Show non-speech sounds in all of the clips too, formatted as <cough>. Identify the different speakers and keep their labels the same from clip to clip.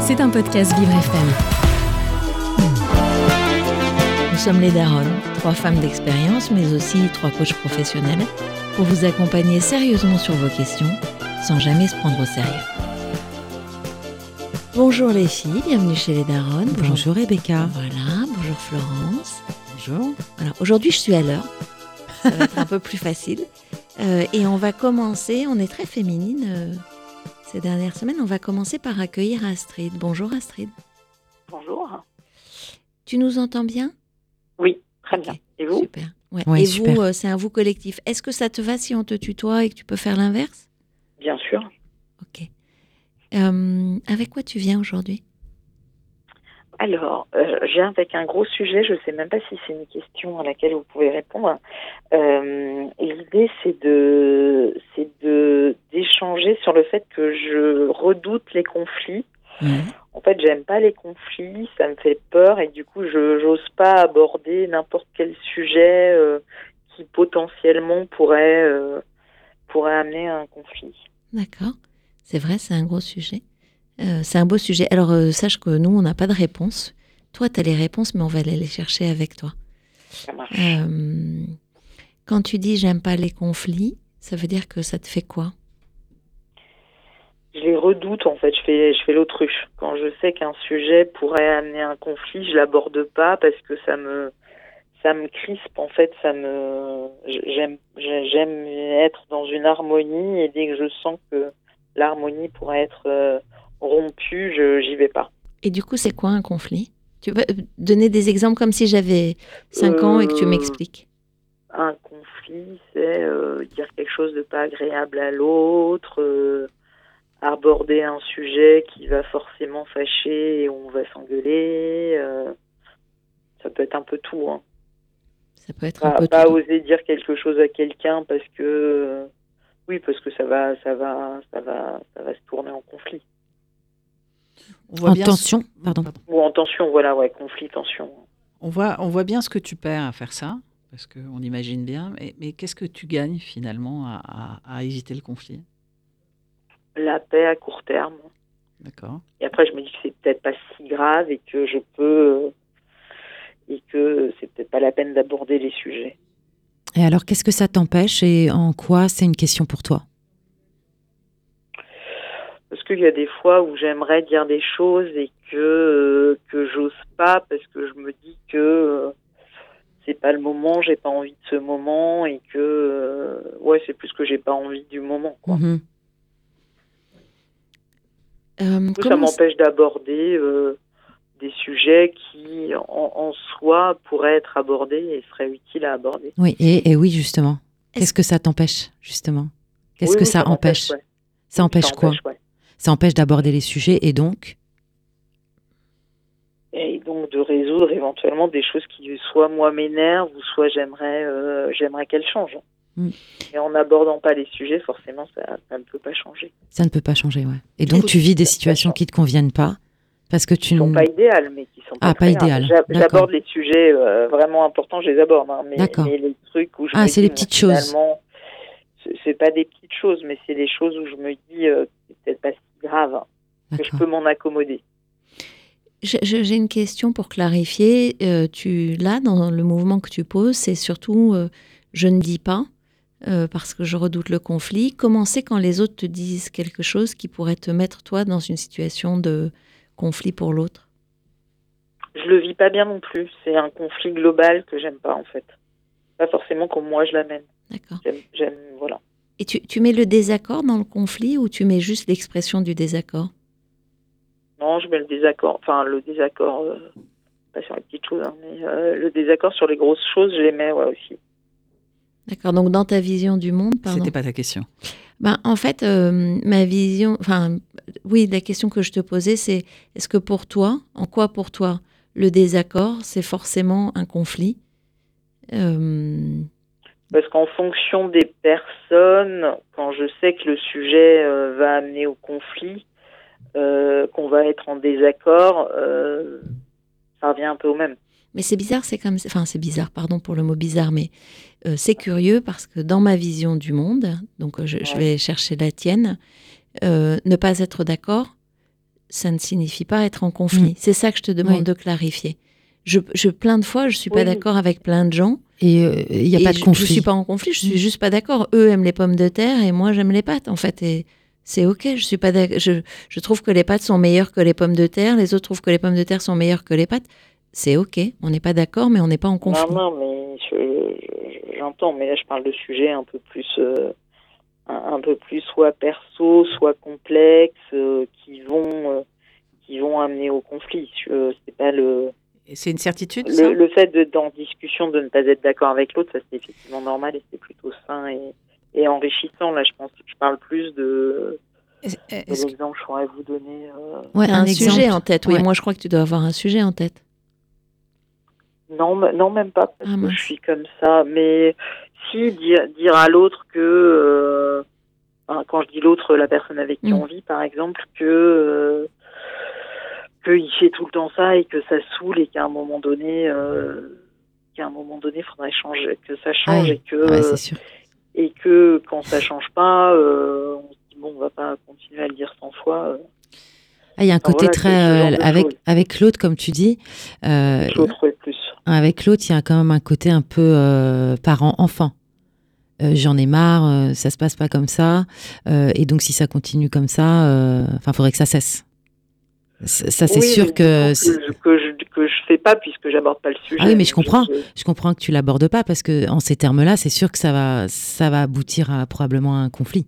Speaker 1: C'est un podcast Vivre FM.
Speaker 2: Nous sommes les Daronnes, trois femmes d'expérience, mais aussi trois coachs professionnels, pour vous accompagner sérieusement sur vos questions, sans jamais se prendre au sérieux. Bonjour les filles, bienvenue chez les Daronnes.
Speaker 3: Bonjour Rebecca.
Speaker 2: Voilà, bonjour Florence.
Speaker 3: Bonjour.
Speaker 2: Voilà, aujourd'hui je suis à l'heure. Ça va être un peu plus facile. Euh, et on va commencer, on est très féminine euh, ces dernières semaines, on va commencer par accueillir Astrid. Bonjour Astrid.
Speaker 4: Bonjour.
Speaker 2: Tu nous entends bien?
Speaker 4: Oui, très bien. Et vous?
Speaker 2: Super. Ouais.
Speaker 3: Ouais,
Speaker 2: et
Speaker 3: super.
Speaker 2: vous, euh, c'est un vous collectif. Est-ce que ça te va si on te tutoie et que tu peux faire l'inverse?
Speaker 4: Bien sûr.
Speaker 2: Ok. Euh, avec quoi tu viens aujourd'hui?
Speaker 4: Alors, euh, viens avec un gros sujet. Je ne sais même pas si c'est une question à laquelle vous pouvez répondre. Euh, L'idée, c'est de, c'est de d'échanger sur le fait que je redoute les conflits. En fait, j'aime pas les conflits, ça me fait peur et du coup, je j'ose pas aborder n'importe quel sujet euh, qui potentiellement pourrait pourrait amener à un conflit.
Speaker 2: D'accord. C'est vrai, c'est un gros sujet. Euh, c'est un beau sujet. Alors, euh, sache que nous, on n'a pas de réponse. Toi, tu as les réponses, mais on va aller les chercher avec toi.
Speaker 4: Ça marche.
Speaker 2: Euh, quand tu dis j'aime pas les conflits, ça veut dire que ça te fait quoi?
Speaker 4: Je les redoute en fait, je fais je fais l'autruche. Quand je sais qu'un sujet pourrait amener un conflit, je l'aborde pas parce que ça me ça me crispe en fait, ça me j'aime j'aime être dans une harmonie et dès que je sens que l'harmonie pourrait être rompue, je j'y vais pas.
Speaker 2: Et du coup, c'est quoi un conflit? Tu peux euh, donner des exemples comme si j'avais 5 ans et que tu
Speaker 4: Euh,
Speaker 2: m'expliques.
Speaker 4: Un conflit, c'est euh, dire quelque chose de pas agréable à l'autre, euh, aborder un sujet qui va forcément fâcher et on va s'engueuler. ça peut être un peu tout. Hein.
Speaker 2: Ça peut être un
Speaker 4: Pas,
Speaker 2: peu
Speaker 4: pas
Speaker 2: tout.
Speaker 4: oser dire quelque chose à quelqu'un parce que oui, parce que ça va, ça va, ça va, ça va se tourner en conflit
Speaker 3: On voit
Speaker 5: En
Speaker 3: bien
Speaker 5: tension, pardon.
Speaker 4: ou en tension. Voilà, ouais, conflit, tension.
Speaker 3: On voit, on voit bien ce que tu perds à faire ça, parce qu'on imagine bien. Mais, mais qu'est-ce que tu gagnes finalement à, à- à éviter le conflit?
Speaker 4: La paix à court terme.
Speaker 3: D'accord.
Speaker 4: Et après, je me dis que c'est peut-être pas si grave et que je peux euh, et que c'est peut-être pas la peine d'aborder les sujets.
Speaker 5: Et alors, qu'est-ce que ça t'empêche et en quoi c'est une question pour toi?
Speaker 4: Qu'il y a des fois où j'aimerais dire des choses et que euh, que j'ose pas parce que je me dis que euh, c'est pas le moment, j'ai pas envie de ce moment et que euh, ouais, c'est plus que j'ai pas envie du moment. Quoi.
Speaker 5: Mhm.
Speaker 2: Euh,
Speaker 4: ça m'empêche d'aborder euh, des sujets qui en, en soi pourraient être abordés et seraient utiles à aborder.
Speaker 5: Oui, et, et oui, justement.
Speaker 2: Est-ce-
Speaker 5: Qu'est-ce que ça t'empêche, justement? Qu'est-ce
Speaker 4: Oui,
Speaker 5: que
Speaker 4: oui,
Speaker 5: ça, empêche?
Speaker 4: ouais.
Speaker 5: Ça empêche
Speaker 4: Ça
Speaker 5: quoi?
Speaker 4: ouais.
Speaker 5: Ça empêche d'aborder les sujets et donc
Speaker 4: et donc de résoudre éventuellement des choses qui soit moi m'énervent ou soit j'aimerais euh, j'aimerais qu'elles changent.
Speaker 5: Mm.
Speaker 4: Et en n'abordant pas les sujets, forcément, ça, ça ne peut pas changer.
Speaker 5: ça ne peut pas changer, ouais. Et donc, tu vis des situations qui te conviennent pas parce que tu
Speaker 4: Ils sont
Speaker 5: n-
Speaker 4: pas idéales, mais qui sont pas
Speaker 5: Ah, pas idéales.
Speaker 4: J'aborde les sujets euh, vraiment importants, je les aborde. hein, mais, mais les trucs où je
Speaker 5: Ah, c'est les petites choses.
Speaker 4: c'est- pas des petites choses, mais c'est les choses où je me dis euh, c'est peut-être pas si grave, hein, que je peux m'en accommoder.
Speaker 2: J'ai une question pour clarifier. Euh, tu, là, dans le mouvement que tu poses, c'est surtout euh, je ne dis pas euh, parce que je redoute le conflit. Comment c'est quand les autres te disent quelque chose qui pourrait te mettre, toi, dans une situation de conflit pour l'autre?
Speaker 4: Je le vis pas bien non plus. C'est un conflit global que j'aime pas en fait. Pas forcément comme moi je l'amène.
Speaker 2: D'accord.
Speaker 4: J'aime, voilà.
Speaker 2: Et tu, tu mets le désaccord dans le conflit ou tu mets juste l'expression du désaccord?
Speaker 4: Non, je mets le désaccord, enfin le désaccord, euh, pas sur les petites choses, hein, mais euh, le désaccord sur les grosses choses, je les mets ouais, aussi.
Speaker 2: D'accord. Donc, dans ta vision du monde, pardon.
Speaker 3: C'était pas ta question.
Speaker 2: Ben, en fait, euh, ma vision, enfin, oui, la question que je te posais, c'est est-ce que pour toi, en quoi pour toi, le désaccord, c'est forcément un conflit? Euh,
Speaker 4: Parce qu'en fonction des personnes, quand je sais que le sujet euh, va amener au conflit, euh, qu'on va être en désaccord, euh, ça revient un peu au même.
Speaker 2: Mais c'est bizarre, c'est comme, enfin, c'est bizarre, pardon pour le mot bizarre, mais euh, c'est curieux parce que dans ma vision du monde, donc je, vais chercher la tienne, euh, ne pas être d'accord, ça ne signifie pas être en conflit.
Speaker 5: Mm.
Speaker 2: C'est ça que je te demande
Speaker 5: Oui.
Speaker 2: de clarifier. Je, je, plein de fois, je suis pas
Speaker 4: Oui.
Speaker 2: d'accord avec plein de gens.
Speaker 5: Et euh, il n'y a
Speaker 2: Et
Speaker 5: pas de
Speaker 2: je-
Speaker 5: conflit.
Speaker 2: Je suis pas en conflit, je suis
Speaker 5: Mm.
Speaker 2: juste pas d'accord. Eux aiment les pommes de terre et moi j'aime les pâtes en fait. Et c'est ok. Je suis pas je, je trouve que les pâtes sont meilleures que les pommes de terre. Les autres trouvent que les pommes de terre sont meilleures que les pâtes. C'est ok. On n'est pas d'accord, mais on n'est pas en conflit.
Speaker 4: Non, non, mais je- je- j'entends, mais là je parle de sujets un peu plus, euh, un, un peu plus soit perso, soit complexes, euh, qui vont, euh, qui vont amener au conflit. C'est pas le,
Speaker 3: c'est une certitude, ça
Speaker 4: le, le fait d'être en discussion, de ne pas être d'accord avec l'autre, ça c'est effectivement normal et c'est plutôt sain et, et enrichissant. Là, je pense que je parle plus de,
Speaker 3: Est-ce-
Speaker 4: de
Speaker 3: est-ce que-
Speaker 4: l'exemple que je pourrais vous donner. euh,
Speaker 5: Ouais,
Speaker 2: un,
Speaker 5: exemple.
Speaker 2: sujet en tête. Oui,
Speaker 5: Ouais.
Speaker 2: moi je crois que tu dois avoir un sujet en tête.
Speaker 4: Non, non, même pas, parce
Speaker 2: Ah,
Speaker 4: que je suis comme ça. Mais si dire, dire à l'autre que, euh, enfin, quand je dis l'autre, la personne avec qui
Speaker 2: Mm.
Speaker 4: on vit, par exemple, que euh, qu'il fait tout le temps ça et que ça saoule et qu'à un moment donné, euh, qu'à un moment donné, faudrait changer, que ça change
Speaker 5: Ouais.
Speaker 4: et que
Speaker 5: Ouais, c'est sûr.
Speaker 4: et que quand ça change pas, euh, on se dit bon, on va pas continuer à le dire 100 fois. euh,
Speaker 5: Ah, Il y a un
Speaker 4: Enfin,
Speaker 5: côté
Speaker 4: voilà,
Speaker 5: très euh, avec
Speaker 4: choses.
Speaker 5: avec l'autre, comme tu dis. euh,
Speaker 4: plus.
Speaker 5: avec l'autre, il y a quand même un côté un peu parent-enfant. Euh, J'en ai marre, euh, ça se passe pas comme ça, euh, et donc si ça continue comme ça, enfin, faudrait que ça cesse. Ça, c'est
Speaker 4: Oui,
Speaker 5: sûr que
Speaker 4: que je, que je que je fais pas puisque j'aborde pas le sujet.
Speaker 5: Ah oui, mais je comprends.
Speaker 4: je-
Speaker 5: je comprends que tu l'abordes pas parce que en ces termes-là, c'est sûr que ça va, ça va aboutir à probablement un conflit.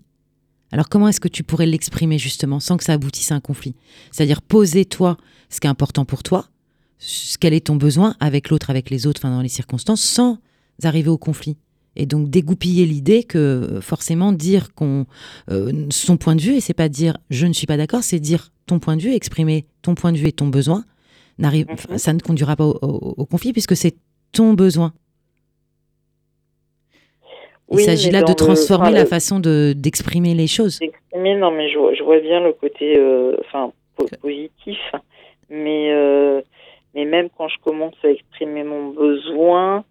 Speaker 5: Alors comment est-ce que tu pourrais l'exprimer justement sans que ça aboutisse à un conflit? C'est-à-dire poser toi ce qui est important pour toi, ce quel est ton besoin avec l'autre, avec les autres, enfin dans les circonstances, sans arriver au conflit. Et donc dégoupiller l'idée que euh, forcément dire qu'on euh, son point de vue et c'est pas dire je ne suis pas d'accord, c'est dire ton point de vue, exprimer ton point de vue et ton besoin. N'arrive,
Speaker 4: Mhm.
Speaker 5: enfin, ça ne conduira pas au, au- au conflit puisque c'est ton besoin. Il
Speaker 4: Oui,
Speaker 5: s'agit là de
Speaker 4: le-
Speaker 5: transformer
Speaker 4: enfin,
Speaker 5: la façon de d'exprimer les choses.
Speaker 4: s'exprimer, non, mais je, vois- je vois bien le côté, euh, enfin, po- positif, mais euh, mais même quand je commence à exprimer mon besoin,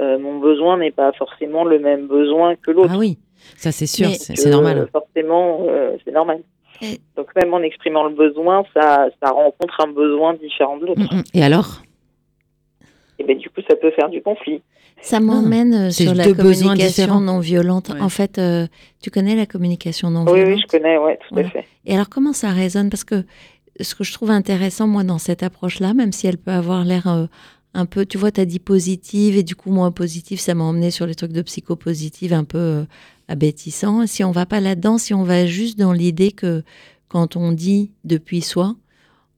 Speaker 4: euh, mon besoin n'est pas forcément le même besoin que l'autre.
Speaker 5: Ah oui, ça c'est sûr, c'est normal.
Speaker 4: Forcément, euh, c'est normal.
Speaker 2: Et-
Speaker 4: Donc même en exprimant le besoin, ça, ça rencontre un besoin différent de l'autre.
Speaker 5: Mm, mm. Et alors?
Speaker 4: Et ben du coup, ça peut faire du conflit.
Speaker 2: Ça m'emmène euh, sur la communication non violente.
Speaker 3: Ouais.
Speaker 2: En fait, euh, tu connais la communication non
Speaker 4: Oui,
Speaker 2: violente?
Speaker 4: oui, je connais, ouais, tout
Speaker 2: Voilà.
Speaker 4: à fait.
Speaker 2: Et alors, comment ça résonne? Parce que ce que je trouve intéressant, moi, dans cette approche-là, même si elle peut avoir l'air euh, un peu, tu vois, tu as dit positive, et du coup, moins positive, ça m'a emmené sur les trucs de psychopositive un peu euh, abétissants. Si on va pas là-dedans, si on va juste dans l'idée que quand on dit depuis soi,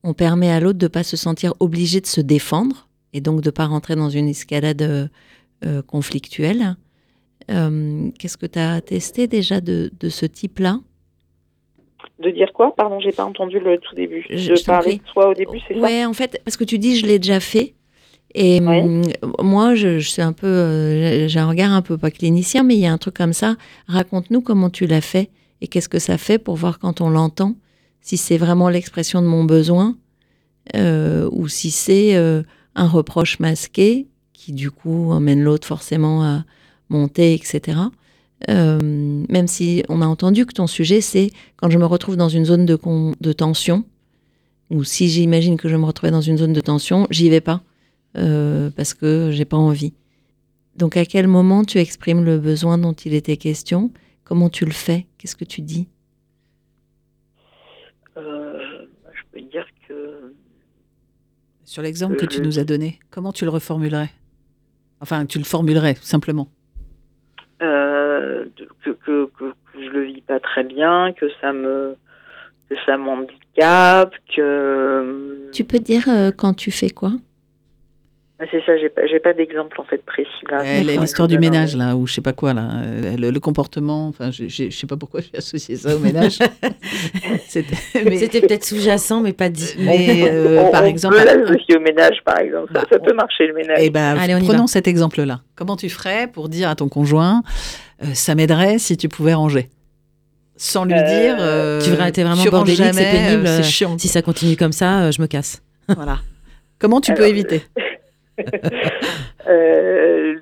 Speaker 2: on permet à l'autre de pas se sentir obligé de se défendre, et donc de pas rentrer dans une escalade euh, euh, conflictuelle. Euh, Qu'est-ce que tu as testé déjà de, de ce type-là?
Speaker 4: De dire quoi? Pardon, j'ai pas entendu le tout début.
Speaker 2: Je-
Speaker 4: de
Speaker 2: je
Speaker 4: parler de soi au début, c'est ça?
Speaker 2: Ouais, en fait, parce que tu dis je l'ai déjà fait. Et
Speaker 4: Ouais.
Speaker 2: hum, moi, je, je suis un peu, euh, j'ai un regard un peu pas clinicien, mais il y a un truc comme ça. Raconte-nous comment tu l'as fait et qu'est-ce que ça fait pour voir quand on l'entend, si c'est vraiment l'expression de mon besoin euh, ou si c'est euh, un reproche masqué qui du coup emmène l'autre forcément à monter, etc. Euh, même si on a entendu que ton sujet c'est quand je me retrouve dans une zone de, con- de tension, ou si j'imagine que je me retrouvais dans une zone de tension, j'y vais pas euh, parce que j'ai pas envie. Donc à quel moment tu exprimes le besoin dont il était question? Comment tu le fais? Qu'est-ce que tu dis?
Speaker 4: Euh, Je peux dire que
Speaker 3: Sur l'exemple que tu
Speaker 4: Euh,
Speaker 3: nous as donné, comment tu le reformulerais? Enfin, tu le formulerais, simplement.
Speaker 4: euh, que, que, que, que je le vis pas très bien, que ça me que ça m'handicape, que
Speaker 2: Tu peux dire euh, quand tu fais quoi?
Speaker 4: C'est ça, j'ai pas j'ai pas d'exemple en fait précis là.
Speaker 3: Euh. L'histoire du ménage, là, ou je sais pas quoi, là. euh, Le, le comportement, enfin, je, je, je sais pas pourquoi j'ai associé ça au ménage. <laughs> C'était- mais-
Speaker 5: C'était peut-être sous-jacent, mais pas dit.
Speaker 3: mais, euh,
Speaker 4: on-
Speaker 3: par
Speaker 4: on
Speaker 3: exemple.
Speaker 4: peut l'associer au ménage par exemple, ça,
Speaker 3: Bah,
Speaker 4: ça peut marcher le ménage.
Speaker 3: Eh ben,
Speaker 5: Allez, on
Speaker 3: prenons
Speaker 5: va.
Speaker 3: cet exemple-là. Comment tu ferais pour dire à ton conjoint, euh, ça m'aiderait si tu pouvais ranger? Sans lui
Speaker 4: Euh,
Speaker 3: dire. euh,
Speaker 5: Tu verrais, t'es vraiment bordélique, c'est pénible,
Speaker 3: c'est chiant.
Speaker 5: Si ça continue comme ça, euh, je me casse.
Speaker 3: Voilà. Comment tu peux éviter? <laughs> <laughs>
Speaker 4: Euh,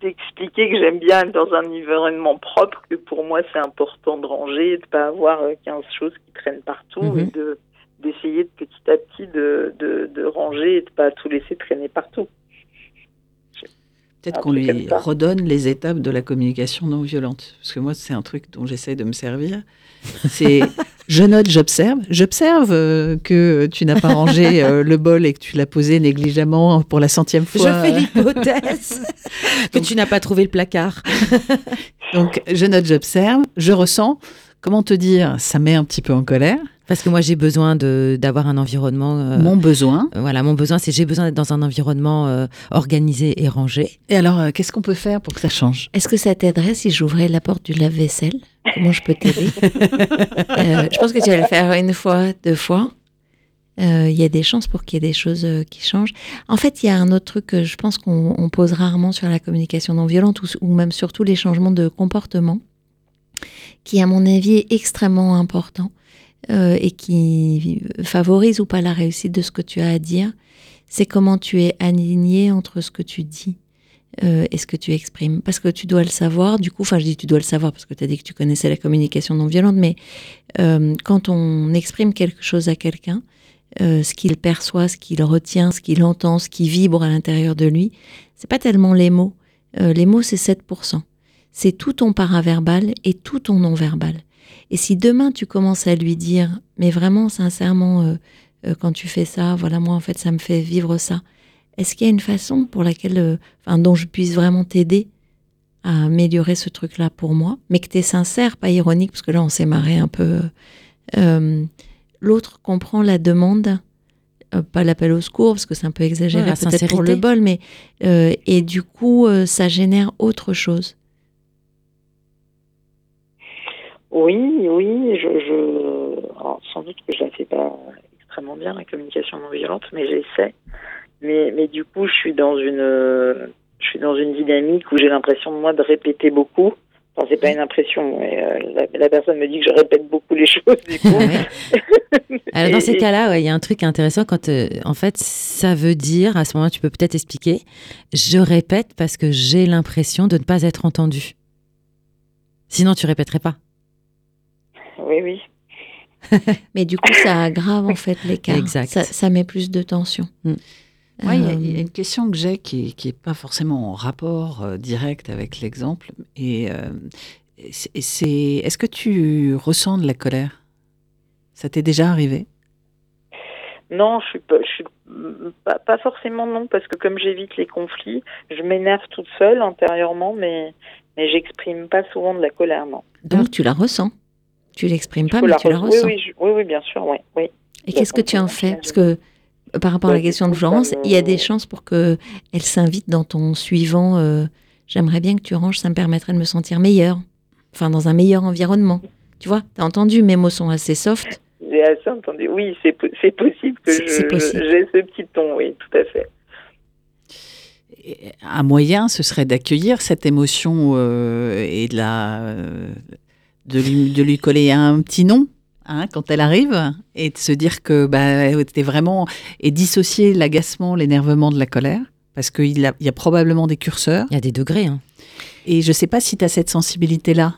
Speaker 4: d'expliquer que j'aime bien être dans un environnement propre, que pour moi c'est important de ranger, de pas avoir euh, 15 choses qui traînent partout
Speaker 5: Mhm.
Speaker 4: et de d'essayer de, petit à petit de, de, de ranger et de pas tout laisser traîner partout.
Speaker 3: Peut-être qu'on lui redonne les étapes de la communication non violente. Parce que moi, c'est un truc dont j'essaie de me servir. C'est je note, j'observe. J'observe euh, que tu n'as pas rangé euh, le bol et que tu l'as posé négligemment pour la centième
Speaker 5: Je
Speaker 3: fois.
Speaker 5: fais l'hypothèse que tu n'as pas trouvé le placard. <laughs>
Speaker 3: Donc, je note, j'observe, je ressens. Comment te dire Ça met un petit peu en colère?
Speaker 5: Parce que moi, j'ai besoin de d'avoir un environnement. euh,
Speaker 3: Mon besoin.
Speaker 5: euh, Voilà, mon besoin, c'est j'ai besoin d'être dans un environnement euh, organisé et rangé.
Speaker 3: Et alors, euh, qu'est-ce qu'on peut faire pour que ça change?
Speaker 2: Est-ce que ça t'aiderait si j'ouvrais la porte du lave-vaisselle? Comment je peux t'aider? <laughs> Euh, Je pense que tu vas le faire une fois, deux fois. Euh, Il y a des chances pour qu'il y ait des choses euh, qui changent. En fait, il y a un autre truc que je pense qu'on on pose rarement sur la communication non violente ou, ou même surtout les changements de comportement, qui à mon avis est extrêmement important euh, et qui favorise ou pas la réussite de ce que tu as à dire. C'est comment tu es aligné entre ce que tu dis euh, et ce que tu exprimes. Parce que tu dois le savoir, du coup, enfin je dis tu dois le savoir parce que tu as dit que tu connaissais la communication non violente, mais euh, quand on exprime quelque chose à quelqu'un, euh, ce qu'il perçoit, ce qu'il retient, ce qu'il entend, ce qui vibre à l'intérieur de lui, c'est pas tellement les mots. Euh, les mots, c'est 7%. C'est tout ton paraverbal et tout ton non-verbal. Et si demain tu commences à lui dire, mais vraiment sincèrement, euh, euh, quand tu fais ça, voilà, moi en fait, ça me fait vivre ça. Est-ce qu'il y a une façon pour laquelle, euh, enfin, dont je puisse vraiment t'aider à améliorer ce truc-là pour moi, mais que tu es sincère, pas ironique, parce que là, on s'est marré un peu. L'autre comprend la demande, pas l'appel au secours, parce que c'est un peu exagéré
Speaker 5: Ouais,
Speaker 2: peut-être pour le bol, mais et du coup, ça génère autre chose.
Speaker 4: Oui, oui, je, je... alors, sans doute que je la fais pas extrêmement bien la communication non violente, mais j'essaie. Mais, mais du coup, je suis dans une, je suis dans une dynamique où j'ai l'impression moi de répéter beaucoup. Enfin, c'est pas une impression, mais euh, la, la personne me dit que je répète beaucoup les choses du coup. <laughs> <laughs>
Speaker 5: Alors dans ces cas-là, ouais, il y a un truc intéressant quand, euh, en fait, ça veut dire, à ce moment-là, tu peux peut-être expliquer, je répète parce que j'ai l'impression de ne pas être entendu. Sinon, tu répéterais pas.
Speaker 4: Oui, oui. <laughs>
Speaker 2: Mais du coup, ça aggrave en fait l'écart.
Speaker 5: Exact.
Speaker 2: Ça, ça met plus de tension.
Speaker 5: Mm.
Speaker 3: Ouais, il y a-
Speaker 2: Euh,
Speaker 3: il y, a une question que j'ai qui n'est pas forcément en rapport euh, direct avec l'exemple. Et euh, c'est- c'est est-ce que tu ressens de la colère? Ça t'est déjà arrivé?
Speaker 4: Non, je suis pas, je suis pas, pas forcément non, parce que comme j'évite les conflits, je m'énerve toute seule intérieurement, mais mais j'exprime pas souvent de la colère, non.
Speaker 2: Donc tu la ressens? Tu l'exprimes pas, mais
Speaker 4: la
Speaker 2: tu la
Speaker 4: re-
Speaker 2: ressens.
Speaker 4: Oui, oui, je- oui, oui, bien sûr, oui, oui.
Speaker 2: Et qu'est-ce que tu en fais? Parce que euh, par rapport à la question de Florence, il y a des chances pour que elle s'invite dans ton suivant. euh, J'aimerais bien que tu ranges, ça me permettrait de me sentir meilleur. Enfin, dans un meilleur environnement. Tu vois, t'as entendu, mes mots sont assez soft.
Speaker 4: J'ai assez entendu. Oui, c'est po- c'est possible que j'ai ce petit ton, oui, tout à fait.
Speaker 3: Et Un moyen, ce serait d'accueillir cette émotion euh, et de la euh, de lui, de lui coller un petit nom. hein, quand elle arrive et de se dire que bah, t'es vraiment et dissocier l'agacement, l'énervement de la colère parce qu'il y a, il y a probablement des curseurs
Speaker 5: Il y a des degrés. hein.
Speaker 3: Et je ne sais pas si tu as cette sensibilité-là.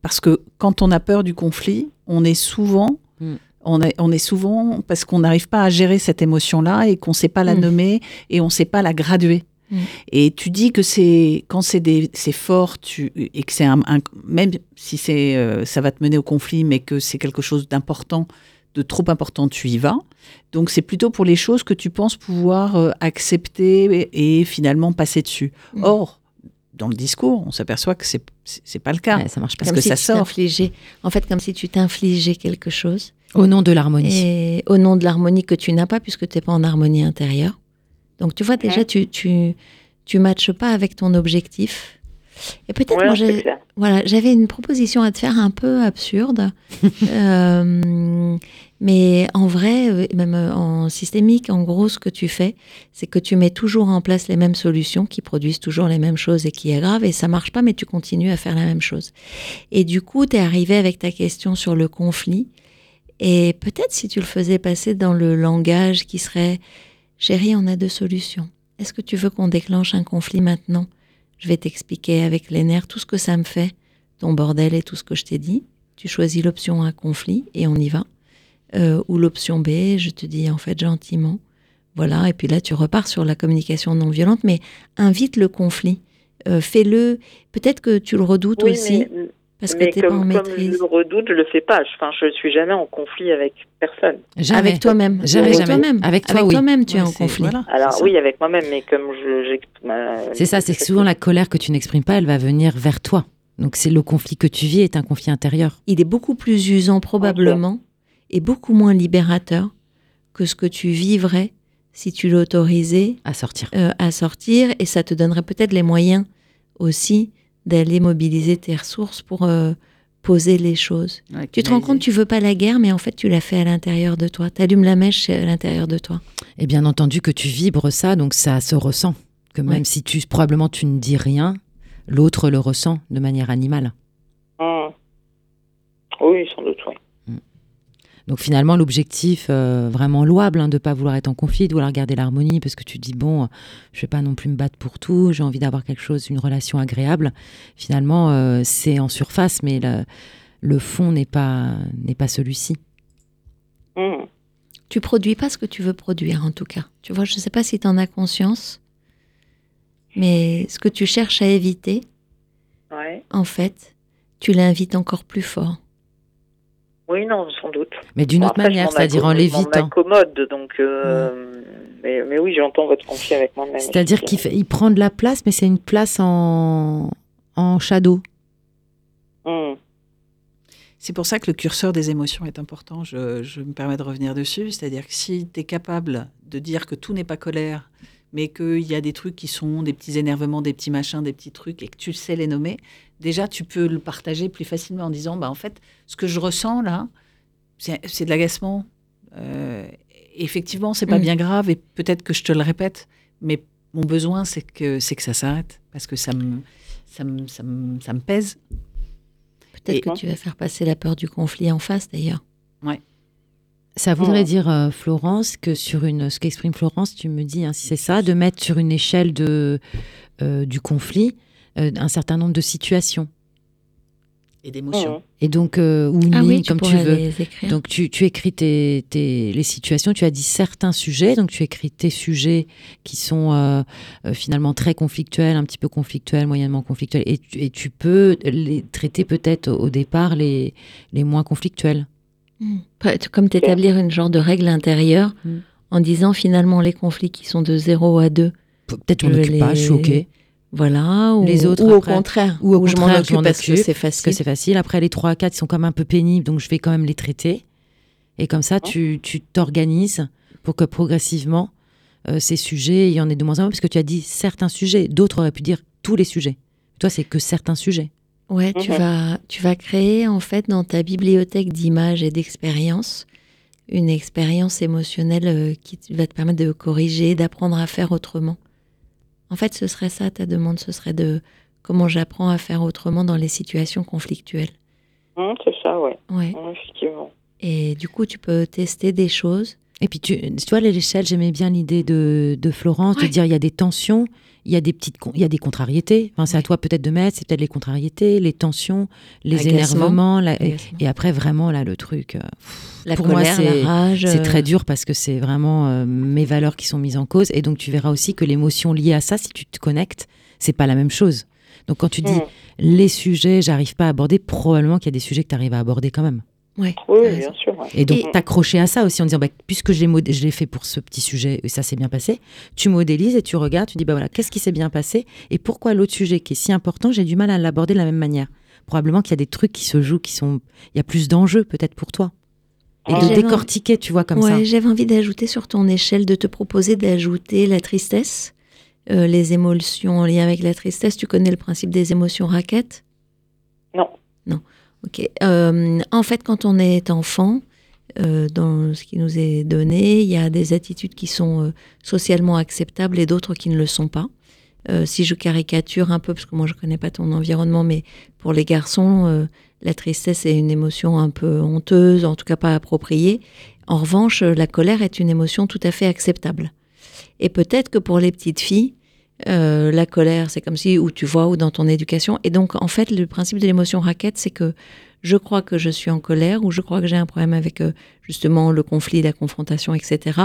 Speaker 3: Parce que quand on a peur du conflit, on est souvent,
Speaker 5: Mm.
Speaker 3: on, est, on est souvent parce qu'on n'arrive pas à gérer cette émotion-là et qu'on ne sait pas la
Speaker 2: Mm.
Speaker 3: nommer et on ne sait pas la graduer.
Speaker 2: Mm.
Speaker 3: Et tu dis que c'est quand c'est fort tu, et que c'est un, un- même si c'est euh, ça va te mener au conflit mais que c'est quelque chose d'important de trop important tu y vas donc c'est plutôt pour les choses que tu penses pouvoir euh, accepter et, et finalement passer dessus
Speaker 2: Mm.
Speaker 3: or dans le discours, on s'aperçoit que c'est c'est pas le cas.
Speaker 5: Ouais, ça marche pas.
Speaker 3: Parce
Speaker 2: Comme
Speaker 3: que
Speaker 2: si
Speaker 3: ça
Speaker 2: tu
Speaker 3: sort.
Speaker 2: t'infligeais- En fait, comme si tu t'infligeais quelque chose.
Speaker 5: Au nom de l'harmonie.
Speaker 2: Et au nom de l'harmonie que tu n'as pas, puisque tu n'es pas en harmonie intérieure. Donc, tu vois, déjà, tu, tu, tu matches pas avec ton objectif. Et peut-être,
Speaker 4: Ouais,
Speaker 2: moi, j'ai- voilà, j'avais une proposition à te faire un peu absurde. <laughs> Euh, mais en vrai, euh, même euh, en systémique, en gros, ce que tu fais, c'est que tu mets toujours en place les mêmes solutions qui produisent toujours les mêmes choses et qui aggravent. Et ça marche pas, mais tu continues à faire la même chose. Et du coup, tu es arrivé avec ta question sur le conflit. Et peut-être si tu le faisais passer dans le langage qui serait Chérie, on a deux solutions. Est-ce que tu veux qu'on déclenche un conflit maintenant? Je vais t'expliquer avec les nerfs tout ce que ça me fait, ton bordel et tout ce que je t'ai dit. Tu choisis l'option un conflit et on y va. Euh, ou l'option B, je te dis en fait gentiment. Voilà, et puis là, tu repars sur la communication non violente, mais invite le conflit. Euh, fais-le. Peut-être que tu le redoutes
Speaker 4: Oui,
Speaker 2: aussi,
Speaker 4: mais,
Speaker 2: parce que
Speaker 4: mais
Speaker 2: tu n'es pas
Speaker 4: comme,
Speaker 2: en
Speaker 4: comme
Speaker 2: maîtrise.
Speaker 4: je le redoute, je le fais pas. Enfin, je suis jamais en conflit avec personne.
Speaker 5: Jamais.
Speaker 2: Avec toi-même.
Speaker 5: Jamais,
Speaker 2: avec
Speaker 5: jamais.
Speaker 2: toi-même.
Speaker 5: Avec toi, oui.
Speaker 2: toi-même, tu es en conflit.
Speaker 3: voilà,
Speaker 4: Alors oui, avec moi-même, mais comme je,
Speaker 5: C'est ça, c'est que souvent la colère que tu n'exprimes pas, elle va venir vers toi. Donc c'est le conflit que tu vis est un conflit intérieur.
Speaker 2: Il est beaucoup plus usant probablement et beaucoup moins libérateur que ce que tu vivrais si tu l'autorisais
Speaker 5: À sortir.
Speaker 2: euh, à sortir et ça te donnerait peut-être les moyens aussi d'aller mobiliser tes ressources pour euh, poser les choses.
Speaker 3: Ouais,
Speaker 2: Tu te rends compte, tu veux pas la guerre, mais en fait, tu l'as fait à l'intérieur de toi. Tu allumes la mèche à l'intérieur de toi.
Speaker 5: Et bien entendu que tu vibres ça, donc ça se ressent. Que même
Speaker 2: Ouais.
Speaker 5: si tu probablement tu ne dis rien, l'autre le ressent de manière animale.
Speaker 4: Hum. Oui, sans doute, oui.
Speaker 5: Donc finalement, l'objectif euh, vraiment louable hein, de ne pas vouloir être en conflit, de vouloir garder l'harmonie, parce que tu dis, bon, je vais pas non plus me battre pour tout, j'ai envie d'avoir quelque chose, une relation agréable. Finalement, euh, c'est en surface, mais le, le fond n'est pas, n'est pas celui-ci.
Speaker 4: Hum.
Speaker 2: Tu produis pas ce que tu veux produire, en tout cas. Tu vois, je sais pas si tu en as conscience, mais ce que tu cherches à éviter,
Speaker 4: Ouais.
Speaker 2: en fait, tu l'invites encore plus fort.
Speaker 4: Oui, non, sans doute.
Speaker 5: Mais d'une
Speaker 4: Bon,
Speaker 5: autre manière, c'est-à-dire en l'évitant.
Speaker 4: m'en accommode, donc. euh, mais, mais oui, j'entends votre conflit avec moi-même.
Speaker 5: C'est-à-dire qu'il fait- il prend de la place, mais c'est une place en, en shadow.
Speaker 4: Hum.
Speaker 3: C'est pour ça que le curseur des émotions est important. Je, je me permets de revenir dessus. C'est-à-dire que si tu es capable de dire que tout n'est pas colère, mais qu'il y a des trucs qui sont des petits énervements, des petits machins, des petits trucs, et que tu sais les nommer, déjà tu peux le partager plus facilement en disant bah, en fait, ce que je ressens là, c'est de l'agacement. Euh, effectivement, c'est pas
Speaker 2: Mm.
Speaker 3: bien grave, et peut-être que je te le répète, mais mon besoin, c'est que, c'est que ça s'arrête, parce que ça me, ça me, ça me, ça me pèse.
Speaker 2: Peut-être que tu vas faire passer la peur du conflit en face, d'ailleurs.
Speaker 5: Ça voudrait
Speaker 4: Oh.
Speaker 5: dire, euh, Florence, que sur une, ce qu'exprime Florence, tu me dis, hein, si c'est ça, de mettre sur une échelle de, euh, du conflit euh, un certain nombre de situations.
Speaker 3: Et d'émotions.
Speaker 5: Et donc, euh, ou une
Speaker 2: Ah
Speaker 5: ligne,
Speaker 2: oui, tu
Speaker 5: comme tu veux.
Speaker 2: les.
Speaker 5: Donc, tu, tu écris tes, tes- les situations, tu as dit certains sujets, donc tu écris tes sujets qui sont euh, euh, finalement très conflictuels, un petit peu conflictuels, moyennement conflictuels, et, tu- et tu peux les traiter peut-être au, au départ les, les moins conflictuels.
Speaker 2: Mm. Comme t'établir une genre de règle intérieure
Speaker 5: Mm.
Speaker 2: en disant finalement les conflits qui sont de 0 à 2,
Speaker 5: Peut-être je
Speaker 2: Je
Speaker 5: m'en occupe pas, je suis
Speaker 2: les-
Speaker 5: OK.
Speaker 2: voilà, ou,
Speaker 5: Les autres,
Speaker 2: ou au contraire,
Speaker 5: Ou au
Speaker 2: où je m'en
Speaker 5: je
Speaker 2: occupe
Speaker 5: m'en
Speaker 2: parce que c'est
Speaker 5: que
Speaker 2: facile.
Speaker 5: c'est facile. Après, les 3 à 4, ils sont quand même un peu pénibles, donc je vais quand même les traiter. Et comme ça, tu tu t'organises pour que progressivement, euh, ces sujets, il y en ait de moins en moins, parce que tu as dit certains sujets. D'autres auraient pu dire tous les sujets. Toi, c'est que certains sujets.
Speaker 2: Ouais, tu
Speaker 4: Mhm.
Speaker 2: vas, tu vas créer en fait dans ta bibliothèque d'images et d'expériences une expérience émotionnelle euh, qui va te permettre de corriger, d'apprendre à faire autrement. En fait, ce serait ça ta demande, ce serait de comment j'apprends à faire autrement dans les situations conflictuelles.
Speaker 4: Hum, c'est ça, ouais.
Speaker 2: Ouais.
Speaker 4: Effectivement.
Speaker 2: Et du coup, tu peux tester des choses.
Speaker 5: Et puis, tu, tu vois, l'échelle, j'aimais bien l'idée de, de Florence, de dire il y a des tensions, il y a des petites, il y a des contrariétés. Enfin, c'est à toi peut-être de mettre, c'est peut-être les contrariétés, les tensions, les énervements. la- et, après, vraiment, là, le truc. euh,
Speaker 2: La
Speaker 5: pour
Speaker 2: colère,
Speaker 5: moi, c'est
Speaker 2: la rage.
Speaker 5: c'est
Speaker 2: euh,
Speaker 5: très dur parce que c'est vraiment euh, mes valeurs qui sont mises en cause. Et donc, tu verras aussi que l'émotion liée à ça, si tu te connectes, c'est pas la même chose. Donc, quand tu dis les sujets, j'arrive pas à aborder, probablement qu'il y a des sujets que tu arrives à aborder quand même.
Speaker 2: Ouais,
Speaker 4: Oui, bien sûr. ouais.
Speaker 5: Et donc,
Speaker 2: Et-
Speaker 5: t'accrocher à ça aussi en disant, bah, puisque je l'ai mod- je l'ai fait pour ce petit sujet et ça s'est bien passé, tu modélises et tu regardes, tu dis, bah voilà, qu'est-ce qui s'est bien passé et pourquoi l'autre sujet qui est si important, j'ai du mal à l'aborder de la même manière. Probablement qu'il y a des trucs qui se jouent, qui sont, il y a plus d'enjeux peut-être pour toi. Et
Speaker 4: Ah.
Speaker 5: de décortiquer, tu vois, comme ça.
Speaker 2: Ouais, j'avais envie d'ajouter sur ton échelle, de te proposer d'ajouter la tristesse, euh, les émotions en lien avec la tristesse. Tu connais le principe des émotions raquettes?
Speaker 4: Non.
Speaker 2: Ok. Euh, en fait, quand on est enfant, euh, dans ce qui nous est donné, il y a des attitudes qui sont euh, socialement acceptables et d'autres qui ne le sont pas. Euh, si je caricature un peu, parce que moi je connais pas ton environnement, mais pour les garçons, euh, la tristesse est une émotion un peu honteuse, en tout cas pas appropriée. En revanche, la colère est une émotion tout à fait acceptable. Et peut-être que pour les petites filles, euh, la colère, c'est comme si, ou tu vois, ou dans ton éducation. Et donc, en fait, le principe de l'émotion raquette, c'est que je crois que je suis en colère ou je crois que j'ai un problème avec euh, justement le conflit, la confrontation, etc.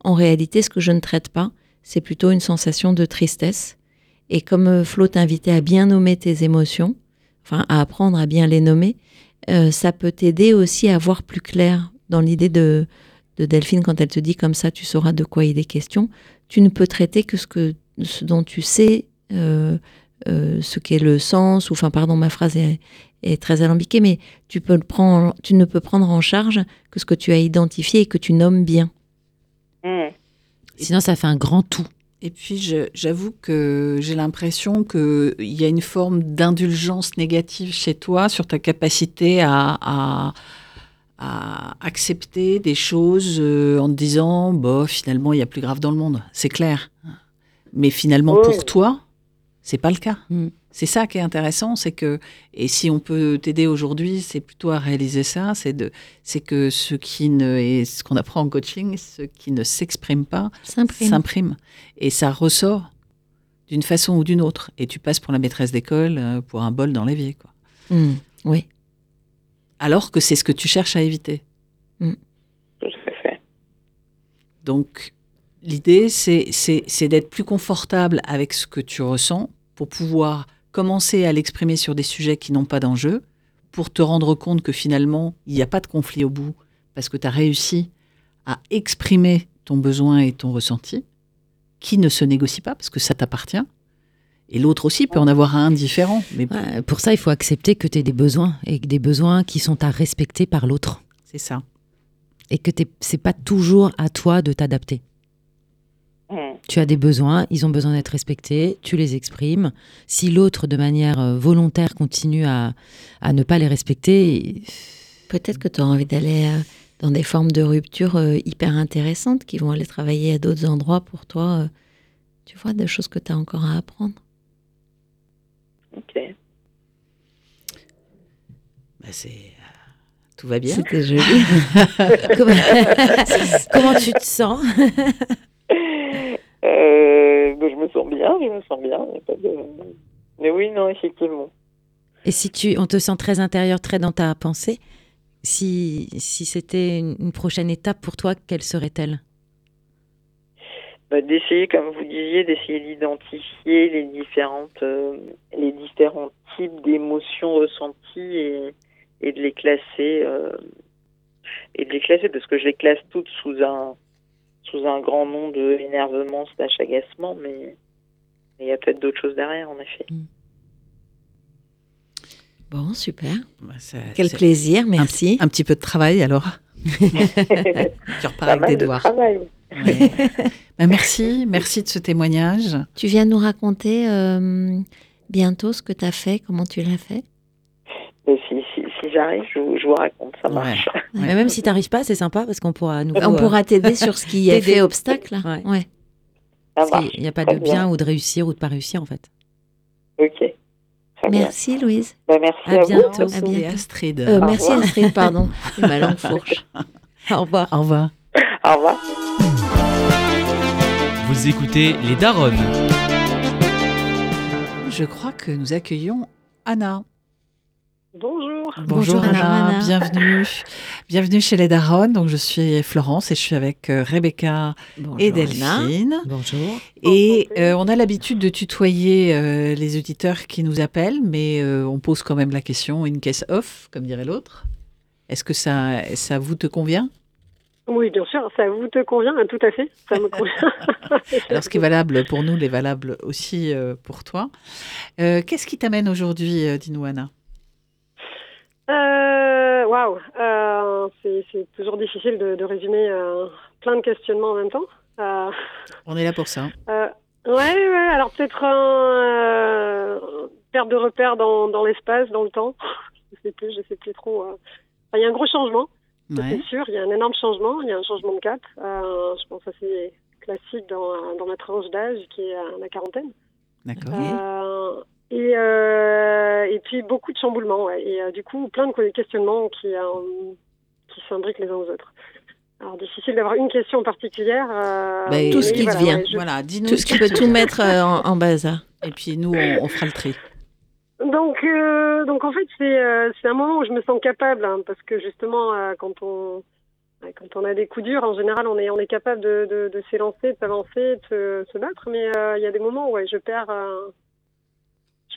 Speaker 2: En réalité, ce que je ne traite pas, c'est plutôt une sensation de tristesse. Et comme euh, Flo t'invitait à bien nommer tes émotions, enfin à apprendre à bien les nommer, ça peut t'aider aussi à voir plus clair dans l'idée de, de Delphine quand elle te dit comme ça, tu sauras de quoi il est question. Tu ne peux traiter que ce, que, ce dont tu sais euh, euh, ce qu'est le sens, ou enfin, pardon, ma phrase est, est très alambiquée, mais tu, peux le prendre, tu ne peux prendre en charge que ce que tu as identifié et que tu nommes bien.
Speaker 4: Hmm.
Speaker 5: Sinon, ça fait un grand tout.
Speaker 3: Et puis, j'avoue que j'ai l'impression qu'il y a une forme d'indulgence négative chez toi sur ta capacité à, à- à accepter des choses euh, en te disant, bah, finalement, il y a plus grave dans le monde. C'est clair. Mais finalement,
Speaker 4: Oui.
Speaker 3: pour toi, c'est pas le cas.
Speaker 5: Mm.
Speaker 3: C'est ça qui est intéressant, c'est que, et si on peut t'aider aujourd'hui, c'est plutôt à réaliser ça, c'est de, c'est que ce qui ne, et ce qu'on apprend en coaching, ce qui ne s'exprime pas,
Speaker 2: S'imprime.
Speaker 3: Et ça ressort d'une façon ou d'une autre. Et tu passes pour la maîtresse d'école euh, pour un bol dans l'évier. quoi.
Speaker 2: Hmm, oui.
Speaker 3: Alors que c'est ce que tu cherches à éviter.
Speaker 4: Tout à fait.
Speaker 3: Donc, l'idée, c'est, d'être plus confortable avec ce que tu ressens pour pouvoir commencer à l'exprimer sur des sujets qui n'ont pas d'enjeu, pour te rendre compte que finalement, il n'y a pas de conflit au bout, parce que tu as réussi à exprimer ton besoin et ton ressenti, qui ne se négocie pas, parce que ça t'appartient. Et l'autre aussi peut en avoir un différent. Mais
Speaker 5: Ouais, pour ça, il faut accepter que tu aies des besoins et que des besoins qui sont à respecter par l'autre.
Speaker 3: c'est ça.
Speaker 5: Et que t'es- c'est pas toujours à toi de t'adapter. Tu as des besoins, ils ont besoin d'être respectés, tu les exprimes. Si l'autre, de manière euh, volontaire, continue à, à ne pas les respecter,
Speaker 2: Peut-être que tu as envie d'aller euh, dans des formes de rupture euh, hyper intéressantes qui vont aller travailler à d'autres endroits pour toi. tu vois, des choses que tu as encore à apprendre.
Speaker 4: Ok.
Speaker 3: Bah, c'est, tout va bien.
Speaker 2: C'était joli. <laughs>
Speaker 5: comment, <laughs> comment tu te sens?
Speaker 4: Euh, je me sens bien, je me sens bien. pas de- Mais oui, non, effectivement.
Speaker 5: Et si tu, on te sent très intérieur, très dans ta pensée, si, si c'était une, une prochaine étape pour toi, quelle serait-elle?
Speaker 4: Bah, d'essayer, comme vous disiez, d'essayer d'identifier les différentes, euh, les différents types d'émotions ressenties et, et de les classer, euh, et de les classer parce que je les classe toutes sous un, sous un grand nom de énervement slash agacement, mais il y a peut-être d'autres choses derrière, en effet.
Speaker 2: Bon, super.
Speaker 3: Bah,
Speaker 2: Quel plaisir, merci.
Speaker 3: Un petit peu de travail alors. <laughs> tu repars
Speaker 4: Pas
Speaker 3: avec des
Speaker 4: de travail.
Speaker 3: Ouais. Bah, merci, merci de ce témoignage.
Speaker 2: Tu viens nous raconter euh, bientôt ce que tu as fait, comment tu l'as fait?
Speaker 4: Mais si, si j'arrive, je, vous- je vous raconte, ça marche.
Speaker 5: Mais même si tu n'arrives pas, c'est sympa parce qu'on pourra nouveau.
Speaker 2: On
Speaker 5: euh,
Speaker 2: pourra t'aider sur ce qui a fait obstacle. là.
Speaker 5: Ouais.
Speaker 2: Ouais.
Speaker 4: Ça
Speaker 5: parce
Speaker 4: marche.
Speaker 5: qu'il n'y a pas
Speaker 4: Très
Speaker 5: de bien
Speaker 4: bien.
Speaker 5: ou de réussir ou de pas réussir en fait.
Speaker 4: Ok. Très bien.
Speaker 2: Merci Louise.
Speaker 4: Bah, merci
Speaker 5: À
Speaker 4: à,
Speaker 5: bientôt.
Speaker 4: vous.
Speaker 2: À bientôt.
Speaker 3: Et Astrid.
Speaker 2: Euh,
Speaker 4: Au
Speaker 2: merci
Speaker 4: revoir.
Speaker 2: Astrid, pardon. C'est ma langue fourche.
Speaker 5: Au revoir.
Speaker 3: Au revoir.
Speaker 4: Au revoir.
Speaker 6: Vous écoutez Les Daronnes.
Speaker 3: Je crois que nous accueillons Anna.
Speaker 4: Bonjour.
Speaker 2: Bonjour, Anna. Anna.
Speaker 3: bienvenue. <laughs> Bienvenue chez les Daronnes. Donc je suis Florence et je suis avec euh, Rebecca
Speaker 2: Bonjour,
Speaker 3: et
Speaker 2: Anna.
Speaker 3: Delphine.
Speaker 5: Bonjour.
Speaker 3: Et euh, on a l'habitude de tutoyer euh, les auditeurs qui nous appellent, mais euh, on pose quand même la question in case off, comme dirait l'autre. Est-ce que ça, ça vous te convient?
Speaker 7: Oui, bien sûr, ça vous te convient, tout à fait, ça me convient. <laughs>
Speaker 3: Alors, ce qui est valable pour nous l'est valable aussi euh, pour toi. Euh, Qu'est-ce qui t'amène aujourd'hui, euh, dis-nous, Anna?
Speaker 7: Euh, Waouh, euh, c'est c'est toujours difficile de, de résumer euh, plein de questionnements en même temps. Euh,
Speaker 3: On est là pour ça.
Speaker 7: euh, ouais, ouais, alors peut-être un euh, perte de repère dans, dans l'espace, dans le temps. <laughs> Je sais plus, je sais plus trop. euh. Enfin, il y a un gros changement,
Speaker 3: Ouais.
Speaker 7: c'est sûr. Il y a un énorme changement. Il y a un changement de cap. Euh, je pense assez classique dans, dans ma tranche d'âge qui est à la quarantaine.
Speaker 3: D'accord.
Speaker 7: Euh, et, euh, et puis beaucoup de chamboulements. ouais. Et euh, du coup, plein de questionnements qui, euh, qui s'imbriquent les uns aux autres. Alors, difficile d'avoir une question particulière. euh,
Speaker 3: Ben,
Speaker 2: tout ce qui te
Speaker 7: voilà,
Speaker 2: vient.
Speaker 7: ouais, je-
Speaker 3: Voilà, dis-nous
Speaker 2: Tout ce qui peut tout mettre euh, en, en bazar.
Speaker 3: Et puis nous, on, on fera le tri.
Speaker 7: Donc, euh, donc en fait, c'est euh, c'est un moment où je me sens capable, hein, parce que justement, euh, quand on quand on a des coups durs, en général, on est on est capable de, de, de s'élancer, de s'avancer, de se, se battre. Mais euh, il y a des moments où ouais, je perds, euh,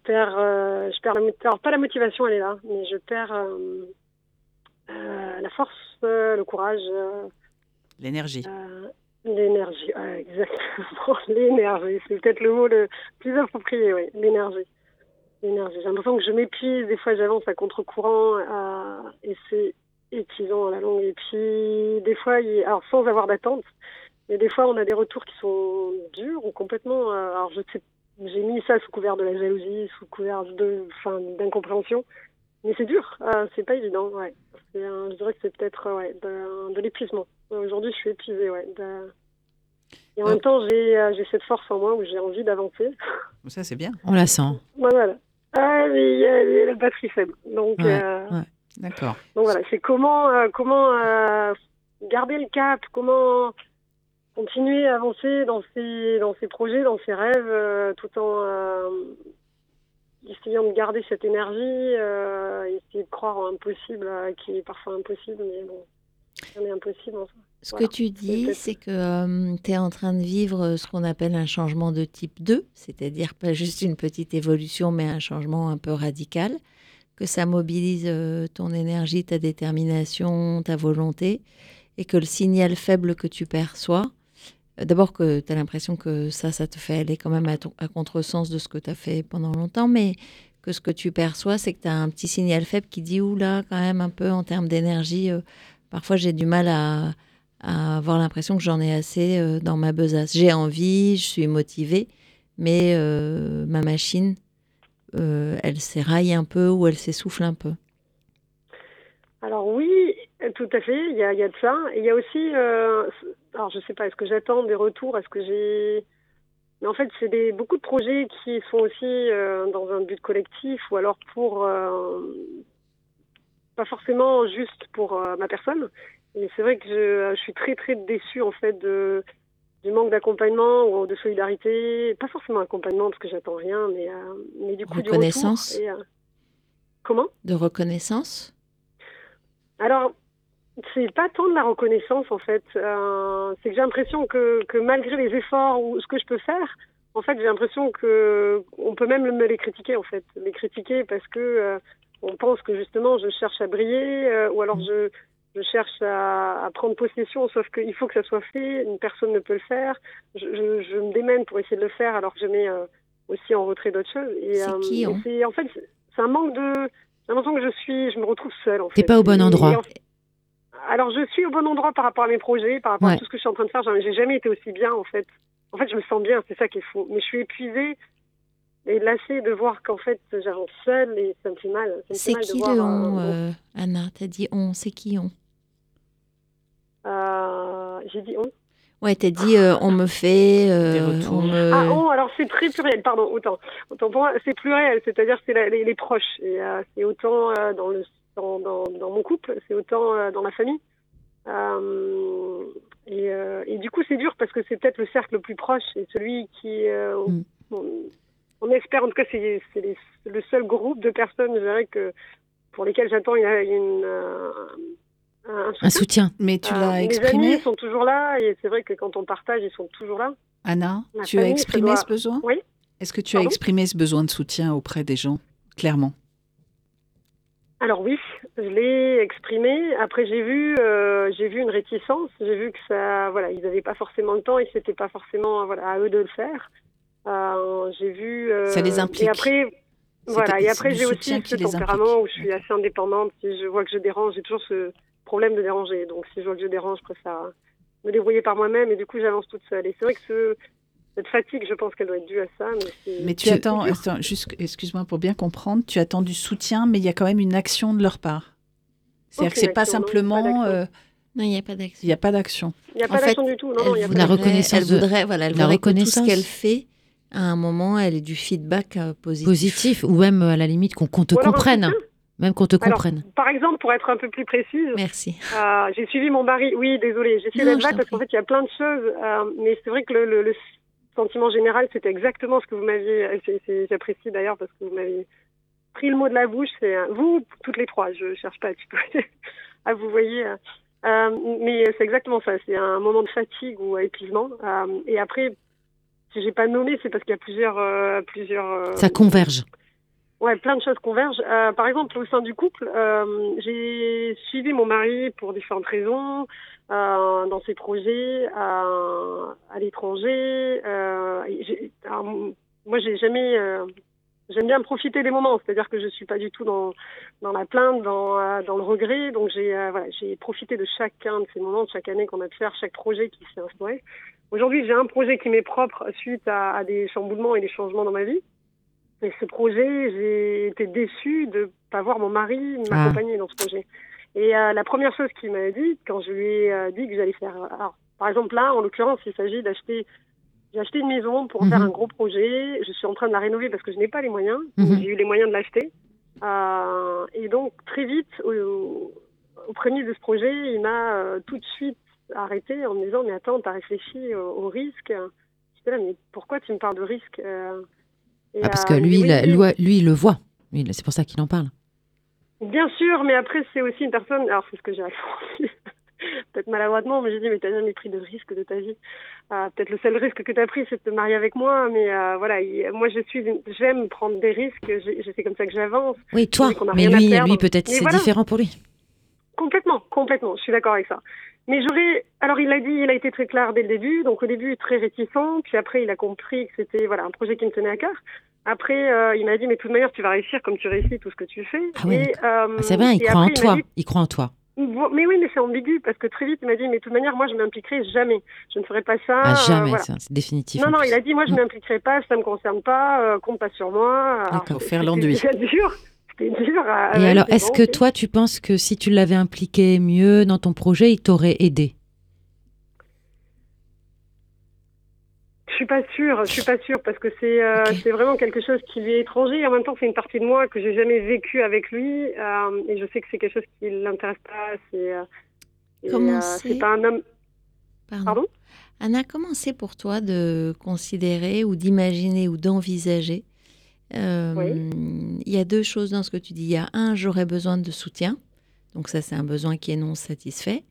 Speaker 7: perds, euh, je perds la alors pas la motivation, elle est là, mais je perds euh, euh, la force, le courage.
Speaker 3: L'énergie.
Speaker 7: L'énergie, ouais, exactement. <laughs> L'énergie, c'est peut-être le mot le plus approprié, oui. L'énergie. L'énergie. J'ai l'impression que je m'épuise, des fois j'avance à contre-courant et c'est épuisant à la longue. Et puis, des fois, il- alors sans avoir d'attente, mais des fois on a des retours qui sont durs ou complètement. alors je sais, j'ai mis ça sous couvert de la jalousie, sous couvert de, enfin, d'incompréhension. Mais c'est dur, euh, c'est pas évident, ouais. Un- je dirais que c'est peut-être euh, ouais, de, de l'épuisement. Aujourd'hui, je suis épuisée, ouais. de- Et en
Speaker 3: Euh.
Speaker 7: même temps, j'ai euh, j'ai cette force en moi où j'ai envie d'avancer.
Speaker 3: Ça, c'est bien.
Speaker 5: On la sent.
Speaker 7: Ouais, voilà. Ah, mais il y a il y a la batterie faible. Donc,
Speaker 5: Ouais,
Speaker 7: euh,
Speaker 5: ouais.
Speaker 3: D'accord.
Speaker 7: donc voilà, c'est comment, euh, comment euh, garder le cap, comment continuer à avancer dans ses, dans ses projets, dans ses rêves, euh, tout en euh, essayant de garder cette énergie, euh, essayer de croire en impossible, qui est parfois impossible, mais bon, rien n'est impossible en soi.
Speaker 2: Ce
Speaker 7: Voilà.
Speaker 2: que tu dis, c'est que tu es en train de vivre ce qu'on appelle un changement de type 2, c'est-à-dire pas juste une petite évolution, mais un changement un peu radical, que ça mobilise ton énergie, ta détermination, ta volonté, et que le signal faible que tu perçois, d'abord que tu as l'impression que ça, ça te fait aller quand même à, ton- à contresens de ce que tu as fait pendant longtemps, mais que ce que tu perçois, c'est que tu as un petit signal faible qui dit, oula, quand même un peu en termes d'énergie, euh, parfois j'ai du mal à avoir l'impression que j'en ai assez euh, dans ma besace. J'ai envie, je suis motivée, mais euh, ma machine, elle s'éraille un peu ou elle s'essouffle un peu.
Speaker 7: Alors oui, tout à fait, il y a, de ça. Il y a aussi, alors je sais pas, est-ce que j'attends des retours, est-ce que j'ai... Mais en fait, c'est des, beaucoup de projets qui sont aussi euh, dans un but collectif ou alors pour... euh, pas forcément juste pour euh, ma personne. Et c'est vrai que je, je suis très très déçue en fait de, du manque d'accompagnement ou de solidarité. Pas forcément accompagnement parce que j'attends rien, mais, mais du coup du
Speaker 2: Reconnaissance.
Speaker 7: retour. Et, comment?
Speaker 2: De reconnaissance
Speaker 7: Alors, c'est pas tant de la reconnaissance en fait. Euh, c'est que j'ai l'impression que, que malgré les efforts ou ce que je peux faire, en fait, j'ai l'impression que on peut même me les critiquer en fait, les critiquer parce que euh, on pense que justement je cherche à briller euh, ou alors je je cherche à, à prendre possession, sauf qu'il faut que ça soit fait. Une personne ne peut le faire. Je, je, je me démène pour essayer de le faire, alors que je mets aussi en retrait d'autres choses. Et,
Speaker 2: C'est hein?
Speaker 7: c'est en fait c'est un manque de. J'ai l'impression que je suis, je me retrouve seule en
Speaker 5: T'es pas au bon endroit.
Speaker 7: et en alors, je suis au bon endroit par rapport à mes projets, par rapport
Speaker 5: Ouais.
Speaker 7: à tout ce que je suis en train de faire. J'ai jamais été aussi bien, en fait. En fait, je me sens bien, c'est ça qui est fou. Mais je suis épuisée et lassée de voir qu'en fait, j'avance seule et ça me fait mal.
Speaker 2: C'est
Speaker 7: mal de
Speaker 2: qui
Speaker 7: voir,
Speaker 2: le
Speaker 7: euh,
Speaker 2: on, euh, Anna T'as dit on, c'est qui on?
Speaker 7: Euh, J'ai dit on.
Speaker 2: Ouais, t'as dit euh, on me fait, euh, on me...
Speaker 7: Ah, on, alors c'est très pluriel, pardon, autant. Autant pour moi, c'est pluriel, c'est-à-dire c'est les, les proches. Et euh, c'est autant euh, dans, le, dans, dans, dans mon couple, c'est autant euh, dans la famille. Euh, et, euh, et du coup, c'est dur parce que c'est peut-être le cercle le plus proche et celui qui. euh,
Speaker 5: Mm.
Speaker 7: on, on espère, en tout cas, c'est c'est les- le seul groupe de personnes, je dirais, que, pour lesquelles j'attends il y a une, euh, un
Speaker 5: Un soutien.
Speaker 3: Mais tu
Speaker 7: Euh,
Speaker 3: l'as
Speaker 7: mes
Speaker 3: exprimé,
Speaker 7: amis sont toujours là et c'est vrai que quand on partage, ils sont toujours là.
Speaker 3: Anna
Speaker 7: Ma
Speaker 3: Tu as
Speaker 7: famille,
Speaker 3: exprimé
Speaker 7: doit-
Speaker 3: ce besoin?
Speaker 7: Oui.
Speaker 3: Est-ce que tu as exprimé ce besoin de soutien auprès des gens, clairement?
Speaker 7: Alors oui, je l'ai exprimé. Après j'ai vu, euh, j'ai vu une réticence. J'ai vu que ça, voilà, ils n'avaient pas forcément le temps et c'était pas forcément, voilà, à eux de le faire. Euh, j'ai vu. euh,
Speaker 3: Ça les implique.
Speaker 7: Et après, voilà. Et après j'ai aussi ce tempérament où je suis assez indépendante. Si je vois que je dérange, j'ai toujours ce problème de déranger. Donc si je vois que je dérange, je préfère me débrouiller par moi-même et du coup j'avance toute seule. Et c'est vrai que ce, cette fatigue, je pense qu'elle doit être due à ça. Mais,
Speaker 3: tu attends, attends, juste, excuse-moi pour bien comprendre, tu attends du soutien, mais il y a quand même une action de leur part. C'est-à-dire que c'est pas
Speaker 7: action, non, pas
Speaker 3: simplement, euh,
Speaker 2: Non, il n'y a pas d'action.
Speaker 3: il n'y a pas d'action.
Speaker 7: Il n'y a
Speaker 2: En
Speaker 7: pas
Speaker 2: fait,
Speaker 7: d'action du tout. Non, non, il y a
Speaker 2: elle
Speaker 7: pas
Speaker 5: La reconnaissance
Speaker 2: elle
Speaker 5: de-
Speaker 2: voudrait, voilà, elle
Speaker 5: la
Speaker 2: voudrait que tout ce
Speaker 5: reconnaissance.
Speaker 2: qu'elle fait, à un moment, elle ait du feedback euh, positif.
Speaker 5: Positif ou même euh, à la limite qu'on te comprenne. Même qu'on te
Speaker 7: Alors,
Speaker 5: comprenne.
Speaker 7: Par exemple, pour être un peu plus précise,
Speaker 2: Merci.
Speaker 7: Euh, j'ai suivi mon mari. Oui, désolée, j'ai suivi
Speaker 2: t'en
Speaker 7: parce qu'en fait, il y a plein de choses. euh, mais c'est vrai que le, le- le sentiment général, c'était exactement ce que vous m'aviez. c'est- c'est- J'apprécie d'ailleurs parce que vous m'avez pris le mot de la bouche. C'est euh, vous, toutes les trois. Je cherche pas à tutoyer. <laughs> à vous voyez. euh, euh, mais c'est exactement ça. C'est un moment de fatigue ou épuisement. Euh, et après, si j'ai pas nommé, c'est parce qu'il y a plusieurs, euh, plusieurs. euh,
Speaker 5: Ça converge.
Speaker 7: Ouais, plein de choses convergent. Euh, par exemple, au sein du couple, euh, j'ai suivi mon mari pour différentes raisons, euh, dans ses projets, à, à l'étranger. Euh, moi, j'ai jamais. euh, J'aime bien profiter des moments, c'est-à-dire que je suis pas du tout dans dans la plainte, dans euh, dans le regret. Donc j'ai euh, voilà, j'ai profité de chacun de ces moments, de chaque année qu'on a pu faire, chaque projet qui s'est instauré. Aujourd'hui, j'ai un projet qui m'est propre suite à, à des chamboulements et des changements dans ma vie. Et ce projet, j'ai été déçue de pas voir mon mari m'accompagner dans ce projet. Et euh, la première chose qu'il m'a dit quand je lui ai euh, dit que j'allais faire, alors, par exemple là, en l'occurrence, il s'agit d'acheter, j'ai acheté une maison pour
Speaker 5: Mhm.
Speaker 7: faire un gros projet. Je suis en train de la rénover parce que je n'ai pas les moyens.
Speaker 5: Mhm.
Speaker 7: J'ai eu les moyens de l'acheter. Euh, et donc très vite, au, au premier de ce projet, il m'a euh, tout de suite arrêté en me disant mais attends, t'as réfléchi au, au risque. J'étais là mais pourquoi tu me parles de risque Euh, et,
Speaker 5: Ah, parce
Speaker 7: euh,
Speaker 5: que lui, il lui, lui, il le voit. C'est pour ça qu'il en parle.
Speaker 7: Bien sûr, mais après, c'est aussi une personne. Alors, c'est ce que j'ai répondu. <laughs> Peut-être maladroitement, mais j'ai dit, mais t'as jamais pris de risque de ta vie. Euh, Peut-être le seul risque que t'as pris, c'est de te marier avec moi, mais euh, voilà, il- moi, je suis, j'aime prendre des risques. C'est comme ça que j'avance.
Speaker 5: Oui, toi. Mais lui, lui peut-être c'est
Speaker 7: voilà.
Speaker 5: différent pour lui.
Speaker 7: Complètement, complètement. Je suis d'accord avec ça. Mais j'aurais. Alors, il a dit, il a été très clair dès le début. Donc, au début, très réticent. Puis après, il a compris que c'était voilà un projet qui me tenait à cœur. Après, euh, il m'a dit, mais de toute manière, tu vas réussir comme tu réussis tout ce que tu fais.
Speaker 5: Ah ouais,
Speaker 7: euh,
Speaker 5: c'est bien, il croit en
Speaker 7: il
Speaker 5: toi.
Speaker 7: dit,
Speaker 5: Il croit en toi.
Speaker 7: Mais oui, mais c'est ambigu parce que très vite il m'a dit mais de toute manière moi je m'impliquerai jamais, je ne ferai pas ça.
Speaker 5: Ah,
Speaker 7: euh,
Speaker 5: jamais,
Speaker 7: voilà.
Speaker 5: ça, c'est définitif.
Speaker 7: Non non,
Speaker 5: plus.
Speaker 7: il a dit moi je
Speaker 5: Mm.
Speaker 7: m'impliquerai pas, ça me concerne pas, euh, compte pas sur moi.
Speaker 5: D'accord.
Speaker 3: Faire l'enduit.
Speaker 7: C'était dur, c'était dur. à-
Speaker 5: Et alors,
Speaker 7: c'est
Speaker 5: est-ce
Speaker 7: bon,
Speaker 5: que toi, tu penses que si tu l'avais impliqué mieux dans ton projet, il t'aurait aidé?
Speaker 7: Je suis pas sûre, je suis pas sûre parce que c'est euh, c'est vraiment quelque chose qui lui est étranger et en même temps c'est une partie de moi que j'ai jamais vécu avec lui euh, et je sais que c'est quelque chose qui l'intéresse pas. C'est euh,
Speaker 2: c'est
Speaker 7: pas un homme.
Speaker 2: Pardon.
Speaker 7: Pardon?
Speaker 2: Anna, comment c'est pour toi de considérer ou d'imaginer ou d'envisager Il y a deux choses dans ce que tu dis. Il y a un, j'aurais besoin de soutien. Donc ça, c'est un besoin qui est non satisfait.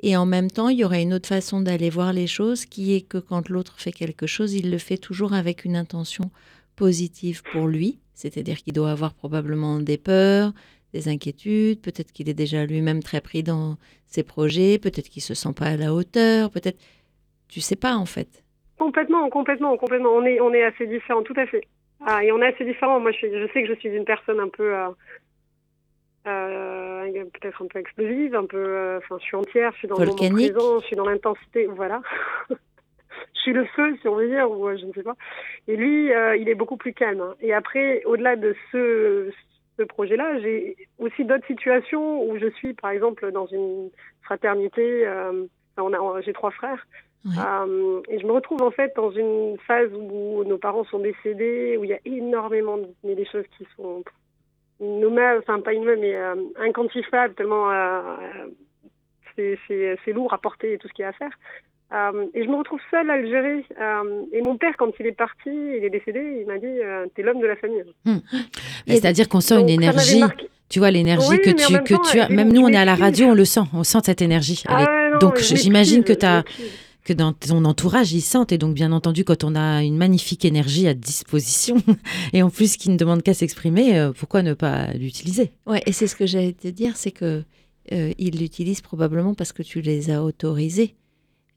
Speaker 2: Et en même temps, il y aurait une autre façon d'aller voir les choses qui est que quand l'autre fait quelque chose, il le fait toujours avec une intention positive pour lui. C'est-à-dire qu'il doit avoir probablement des peurs, des inquiétudes, peut-être qu'il est déjà lui-même très pris dans ses projets, peut-être qu'il se sent pas à la hauteur, peut-être... Tu sais pas en fait.
Speaker 7: Complètement, complètement, complètement. On est, on est assez différents, tout à fait. Ah, et on est assez différents. Moi, je, sais que je suis une personne un peu, euh, peut-être un peu explosive, un peu. euh, Enfin, je suis entière, je suis dans le moment
Speaker 2: Volcanique.
Speaker 7: présent, je suis dans l'intensité. Voilà. <laughs> je suis le feu, si on veut dire, ou euh, je ne sais pas. Et lui, euh, il est beaucoup plus calme. hein. Et après, au-delà de ce, ce projet-là, j'ai aussi d'autres situations où je suis, par exemple, dans une fraternité. euh, on a, j'ai trois frères.
Speaker 2: Ouais.
Speaker 7: Euh, et je me retrouve en fait dans une phase où nos parents sont décédés, où il y a énormément de mais des choses qui sont innommables, enfin pas innommables, mais euh, inquantifiables, tellement euh, c'est- c'est c'est lourd à porter et tout ce qu'il y a à faire. Euh, et je me retrouve seule à gérer. Euh, et mon père, quand il est parti, il est décédé, il m'a dit euh, T'es l'homme de la famille.
Speaker 2: A-
Speaker 5: C'est-à-dire qu'on sent une énergie. Tu vois, l'énergie
Speaker 7: Oui,
Speaker 5: que tu, que tu as. Même nous, on est à la radio, on le sent. On sent cette énergie.
Speaker 7: Ah non,
Speaker 5: donc, j'imagine que tu as. Que dans ton entourage, ils sentent. Et donc, bien entendu, quand on a une magnifique énergie à disposition, <laughs> et en plus qui ne demande qu'à s'exprimer, euh, pourquoi ne pas l'utiliser?
Speaker 2: Ouais, et c'est ce que j'allais te dire, c'est que euh, ils l'utilisent probablement parce que tu les as autorisés.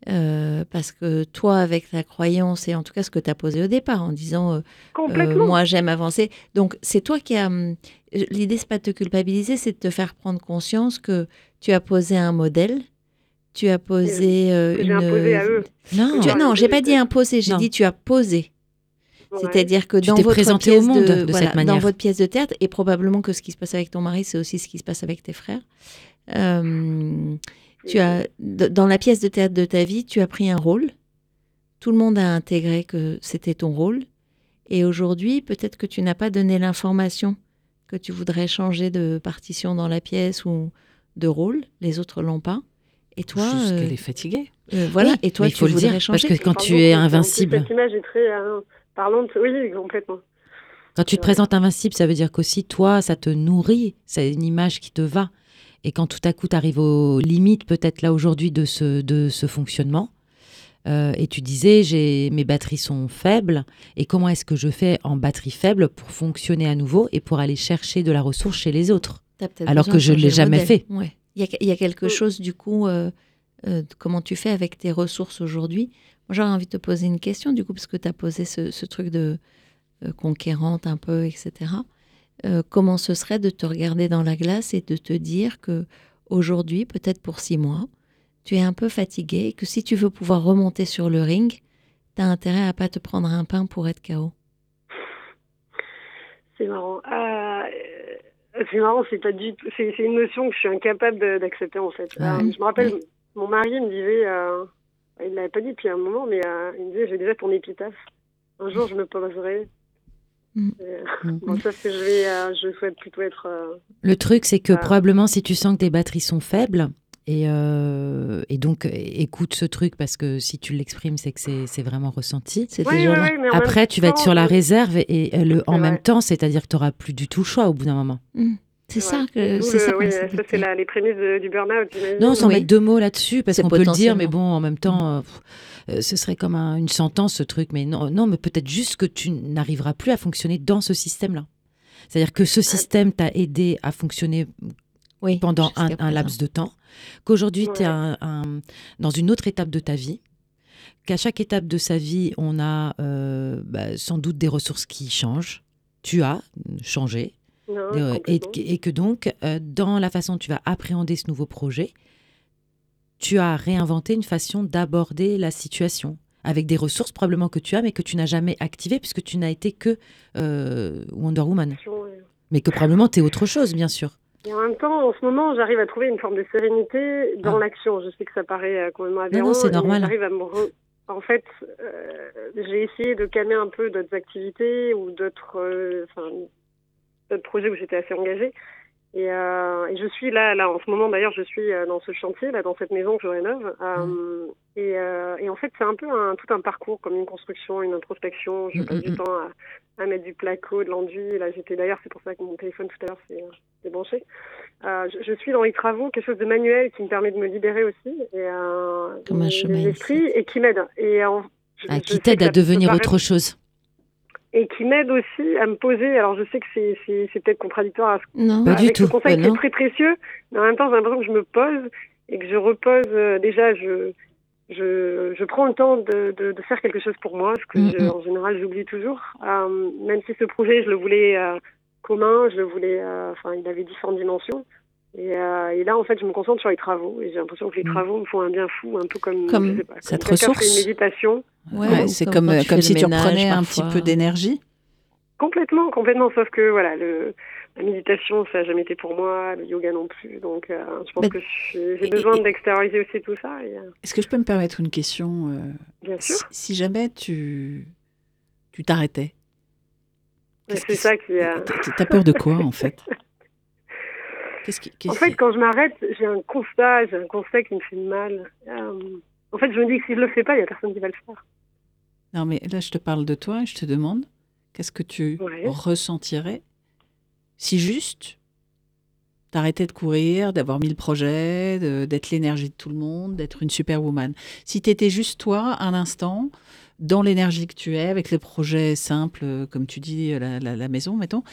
Speaker 2: Euh, parce que toi, avec ta croyance, et en tout cas ce que tu as posé au départ, en disant euh,
Speaker 7: Complètement.
Speaker 2: euh, moi j'aime avancer. Donc c'est toi qui as. hum, L'idée, c'est pas de te culpabiliser, c'est de te faire prendre conscience que tu as posé un modèle, tu as posé euh, une.
Speaker 7: j'ai imposé à eux.
Speaker 5: Non,
Speaker 2: Tu-
Speaker 7: Ouais,
Speaker 2: non, j'ai pas dit imposer, j'ai dit tu as posé.
Speaker 7: Ouais.
Speaker 2: C'est-à-dire que
Speaker 5: Tu
Speaker 2: dans votre
Speaker 5: présenté
Speaker 2: pièce
Speaker 5: au monde
Speaker 2: de,
Speaker 5: de
Speaker 2: voilà,
Speaker 5: cette manière.
Speaker 2: dans votre pièce de théâtre, et probablement que ce qui se passe avec ton mari, c'est aussi ce qui se passe avec tes frères. Euh, tu as, dans la pièce de théâtre de ta vie, tu as pris un rôle. Tout le monde a intégré que c'était ton rôle. Et aujourd'hui, peut-être que tu n'as pas donné l'information que tu voudrais changer de partition dans la pièce ou de rôle. Les autres l'ont pas. Et toi,
Speaker 3: Juste
Speaker 2: euh,
Speaker 3: qu'elle est fatiguée.
Speaker 2: euh, voilà.
Speaker 5: Oui,
Speaker 2: et toi,
Speaker 5: mais il
Speaker 2: tu
Speaker 5: faut le dire,
Speaker 2: changer.
Speaker 5: parce que quand
Speaker 7: Pardon,
Speaker 5: tu es invincible,
Speaker 7: Cette image est très euh, parlante. Oui, complètement.
Speaker 5: Quand tu te présentes invincible, ça veut dire qu'aussi, toi, ça te nourrit. C'est une image qui te va. Et quand tout à coup, tu arrives aux limites, peut-être là aujourd'hui, de ce, de ce fonctionnement, euh, et tu disais, j'ai mes batteries sont faibles, et comment est-ce que je fais en batterie faible pour fonctionner à nouveau et pour aller chercher de la ressource chez les autres? Alors que je
Speaker 2: changer
Speaker 5: l'ai jamais
Speaker 2: modèle.
Speaker 5: fait.
Speaker 2: Ouais. Il y a, il y a quelque
Speaker 7: Mm.
Speaker 2: chose, du coup, euh, euh, comment tu fais avec tes ressources aujourd'hui? Moi, j'aurais envie de te poser une question, du coup, parce que tu as posé ce, ce truc de euh, conquérante un peu, etc. Comment ce serait de te regarder dans la glace et de te dire que aujourd'hui, peut-être pour six mois, tu es un peu fatigué et que si tu veux pouvoir remonter sur le ring, tu as intérêt à pas te prendre un pain pour être KO.
Speaker 7: C'est marrant. C'est marrant, c'est pas du c'est une notion que je suis incapable d'accepter en fait.
Speaker 5: Ouais.
Speaker 7: Euh, je me rappelle, mon mari me disait, euh, il l'avait pas dit depuis un moment, mais euh, il me disait, j'ai déjà ton épitaphe. Un jour, je me poserai.
Speaker 2: Mm.
Speaker 7: Et,
Speaker 5: Mm.
Speaker 7: bon, ça, c'est- je vais, euh, je souhaite plutôt être.
Speaker 5: Le truc, c'est que probablement, si tu sens que tes batteries sont faibles, et, euh, et donc écoute ce truc parce que si tu l'exprimes, c'est que c'est vraiment ressenti. Après, tu vas être sur la
Speaker 7: euh,
Speaker 5: réserve et, et le, en même
Speaker 7: vrai.
Speaker 5: temps, c'est-à-dire que tu n'auras plus du tout le choix au bout d'un moment.
Speaker 2: C'est ça que c'est ça.
Speaker 7: oui,
Speaker 2: qu'on
Speaker 7: ça, c'est les prémices de- du burn-out.
Speaker 5: Non, sans
Speaker 2: Oui.
Speaker 5: mettre deux mots là-dessus, parce qu'on peut le dire, mais bon, en même temps, euh, pff, euh, ce serait comme un- une sentence, ce truc. Mais non, non mais peut-être juste que tu n'arriveras plus à fonctionner dans ce système-là. C'est-à-dire que ce système t'a aidé à fonctionner
Speaker 2: Oui,
Speaker 5: pendant un, laps de temps, qu'aujourd'hui tu es
Speaker 7: Ouais.
Speaker 5: dans une autre étape de ta vie, qu'à chaque étape de sa vie, on a euh, bah, sans doute des ressources qui changent. Tu as changé.
Speaker 7: Non,
Speaker 5: Euh, et, que donc, euh, dans la façon dont tu vas appréhender ce nouveau projet, tu as réinventé une façon d'aborder la situation avec des ressources probablement que tu as, mais que tu n'as jamais activées puisque tu n'as été que Wonder Woman.
Speaker 7: Ouais.
Speaker 5: Mais que probablement tu es autre chose, bien sûr.
Speaker 7: Et en même temps, en ce moment, j'arrive à trouver une forme de sérénité dans
Speaker 5: Ah.
Speaker 7: l'action. Je sais que ça paraît euh, complètement aberrant.
Speaker 5: non, c'est
Speaker 7: mais
Speaker 5: normal.
Speaker 7: J'arrive à me re- En fait, euh, j'ai essayé de calmer un peu d'autres activités ou d'autres, euh, enfin, d'autres projets où j'étais assez engagée. Et, euh, et je suis là, là en ce moment d'ailleurs, je suis euh, dans ce chantier, là dans cette maison que je rénove. Euh, et, euh, et en fait, c'est un peu un, tout un parcours, comme une construction, une introspection. Je
Speaker 5: Mm,
Speaker 7: passe
Speaker 5: mm,
Speaker 7: du
Speaker 5: mm.
Speaker 7: temps à, à mettre du placo, de l'enduit. Là, j'étais d'ailleurs, c'est pour ça que mon téléphone tout à l'heure s'est s'est branché. Euh, je, je suis dans les travaux, quelque chose de manuel qui me permet de me libérer aussi, et euh,
Speaker 2: Comme un chemin
Speaker 7: et qui m'aide. Et en- je-
Speaker 5: Ah, qui t'aide à devenir autre chose.
Speaker 7: Et qui m'aide aussi à me poser. Alors je sais que c'est c'est c'est peut-être contradictoire à ce
Speaker 2: Non,
Speaker 5: Pas du
Speaker 7: avec
Speaker 5: tout.
Speaker 7: ce conseil
Speaker 2: Bah
Speaker 7: qui est très précieux, mais en même temps j'ai l'impression que je me pose et que je repose. euh, déjà, je je, je prends le temps de, de, de faire quelque chose pour moi, ce que
Speaker 5: Mm,
Speaker 7: je-
Speaker 5: mm.
Speaker 7: en général j'oublie toujours. Euh, même si ce projet je le voulais euh, commun, je le voulais, enfin il avait différentes dimensions. Et, euh, et là en fait je me concentre sur les travaux et j'ai l'impression que les
Speaker 5: Mm.
Speaker 7: travaux me font un bien fou, un peu comme,
Speaker 2: Comme
Speaker 7: je sais pas,
Speaker 3: ça te
Speaker 7: quelqu'un fait
Speaker 3: ressource.
Speaker 7: une méditation.
Speaker 2: Ouais,
Speaker 3: Ouais,
Speaker 2: ou
Speaker 3: c'est
Speaker 2: comme
Speaker 3: comme, comme si tu reprenais un petit peu d'énergie.
Speaker 7: Complètement, complètement. Sauf que voilà, le, la méditation, ça n'a jamais été pour moi, le yoga non plus. Donc, euh, je pense
Speaker 2: Mais-
Speaker 7: que j'ai besoin d'extérioriser aussi tout ça. Euh,
Speaker 3: Est-ce que je peux me permettre une question euh,
Speaker 7: bien sûr,
Speaker 3: si, si jamais tu tu t'arrêtais,
Speaker 7: c'est
Speaker 3: qui
Speaker 7: ça qui. euh,
Speaker 3: t'as peur de quoi en fait? <laughs> Qu'est-ce qui,
Speaker 7: En
Speaker 3: qu'est-ce
Speaker 7: fait,
Speaker 3: qui-
Speaker 7: quand je m'arrête, j'ai un constat, j'ai un constat qui me fait mal. Euh, en fait, je me dis que si je le fais pas, il y a personne qui va le faire.
Speaker 3: Non, mais là, je te parle de toi et je te demande qu'est-ce que tu
Speaker 7: Ouais.
Speaker 3: ressentirais si juste t'arrêtais de courir, d'avoir mille projets, de- d'être l'énergie de tout le monde, d'être une superwoman? Si t'étais juste toi, un instant, dans l'énergie que tu es, avec les projets simples, euh, comme tu dis, la, la- la maison, mettons,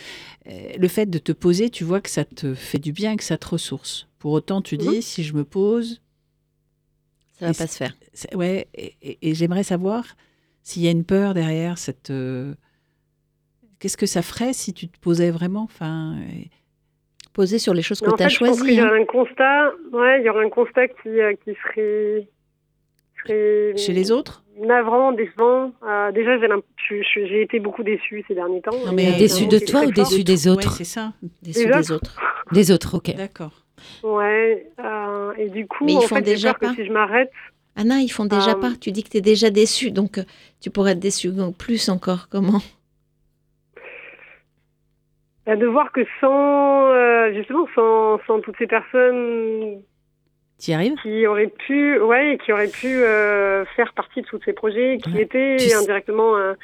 Speaker 3: euh, le fait de te poser, tu vois que ça te fait du bien, que ça te ressource. Pour autant, tu dis,
Speaker 7: Mhm.
Speaker 3: si je me pose,
Speaker 2: ça va
Speaker 3: Et
Speaker 2: pas se faire.
Speaker 3: Ouais, et, et- et j'aimerais savoir s'il y a une peur derrière cette. euh, Qu'est-ce que ça ferait si tu te posais vraiment enfin, et-
Speaker 2: Poser sur les choses que tu as choisies.
Speaker 7: y
Speaker 2: hein.
Speaker 7: aurait un constat. Ouais, il y aurait un constat qui, euh, qui serait, serait
Speaker 3: Chez les autres?
Speaker 7: Navrant, décevant. Euh, déjà, j'ai été beaucoup déçue ces derniers temps.
Speaker 3: Non, mais
Speaker 7: euh,
Speaker 5: déçue de toi ou déçue des
Speaker 3: Ouais,
Speaker 5: autres?
Speaker 3: c'est ça.
Speaker 2: Déçu
Speaker 7: Les
Speaker 2: des autres.
Speaker 5: Des autres, ok.
Speaker 3: D'accord.
Speaker 7: Ouais. euh, et du coup,
Speaker 2: Mais ils
Speaker 7: en
Speaker 2: font
Speaker 7: fait,
Speaker 2: déjà
Speaker 7: peur que
Speaker 2: pas.
Speaker 7: si je m'arrête,
Speaker 2: Anna, ils font déjà
Speaker 7: Euh,
Speaker 2: pas. Tu dis que tu es déjà déçu, donc tu pourrais être déçu donc plus encore. Comment?
Speaker 7: Bah, de voir que sans, euh, justement, sans, sans toutes ces personnes
Speaker 3: Tu y arrives
Speaker 7: qui auraient pu, ouais, qui auraient pu euh, faire partie de tous ces projets, qui
Speaker 3: Ouais.
Speaker 7: étaient
Speaker 3: Tu
Speaker 7: indirectement un,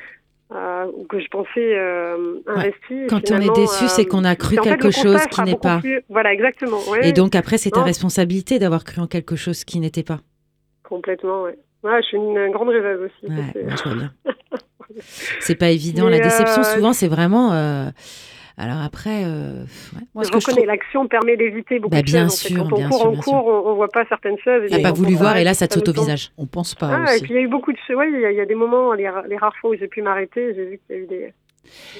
Speaker 7: euh, ou que je pensais euh, investi. et
Speaker 5: Quand on est déçu, c'est
Speaker 7: euh,
Speaker 5: qu'on a cru
Speaker 7: fait,
Speaker 5: quelque chose qui n'est pas.
Speaker 7: plus- Voilà, exactement. ouais,
Speaker 5: Et donc après, c'est ta responsabilité d'avoir cru en quelque chose qui n'était pas.
Speaker 7: Complètement, ouais. Ouais, je suis une, grande rêveuse aussi.
Speaker 5: Ouais, moi, je vois bien. <laughs> C'est pas évident.
Speaker 7: Mais,
Speaker 5: La déception,
Speaker 7: euh,
Speaker 5: souvent, c'est vraiment. Alors après, euh, ouais. moi,
Speaker 7: je
Speaker 5: ce que je
Speaker 7: reconnais,
Speaker 5: trouve.
Speaker 7: l'action permet d'éviter beaucoup
Speaker 5: Bah,
Speaker 7: de
Speaker 5: bien
Speaker 7: choses. en fait.
Speaker 5: sûr,
Speaker 7: Quand on
Speaker 5: bien
Speaker 7: court
Speaker 5: sûr,
Speaker 7: en
Speaker 5: bien
Speaker 7: cours, on, on voit pas certaines choses.
Speaker 5: T'as
Speaker 7: et
Speaker 5: pas
Speaker 7: quand
Speaker 5: voulu voir et là, ça saute au visage.
Speaker 3: On pense pas
Speaker 7: Ah, et puis il y a eu beaucoup de choses. Ouais, il y, a- il y a des moments, les, ra- les rares fois où j'ai pu m'arrêter, j'ai vu qu'il y a eu des.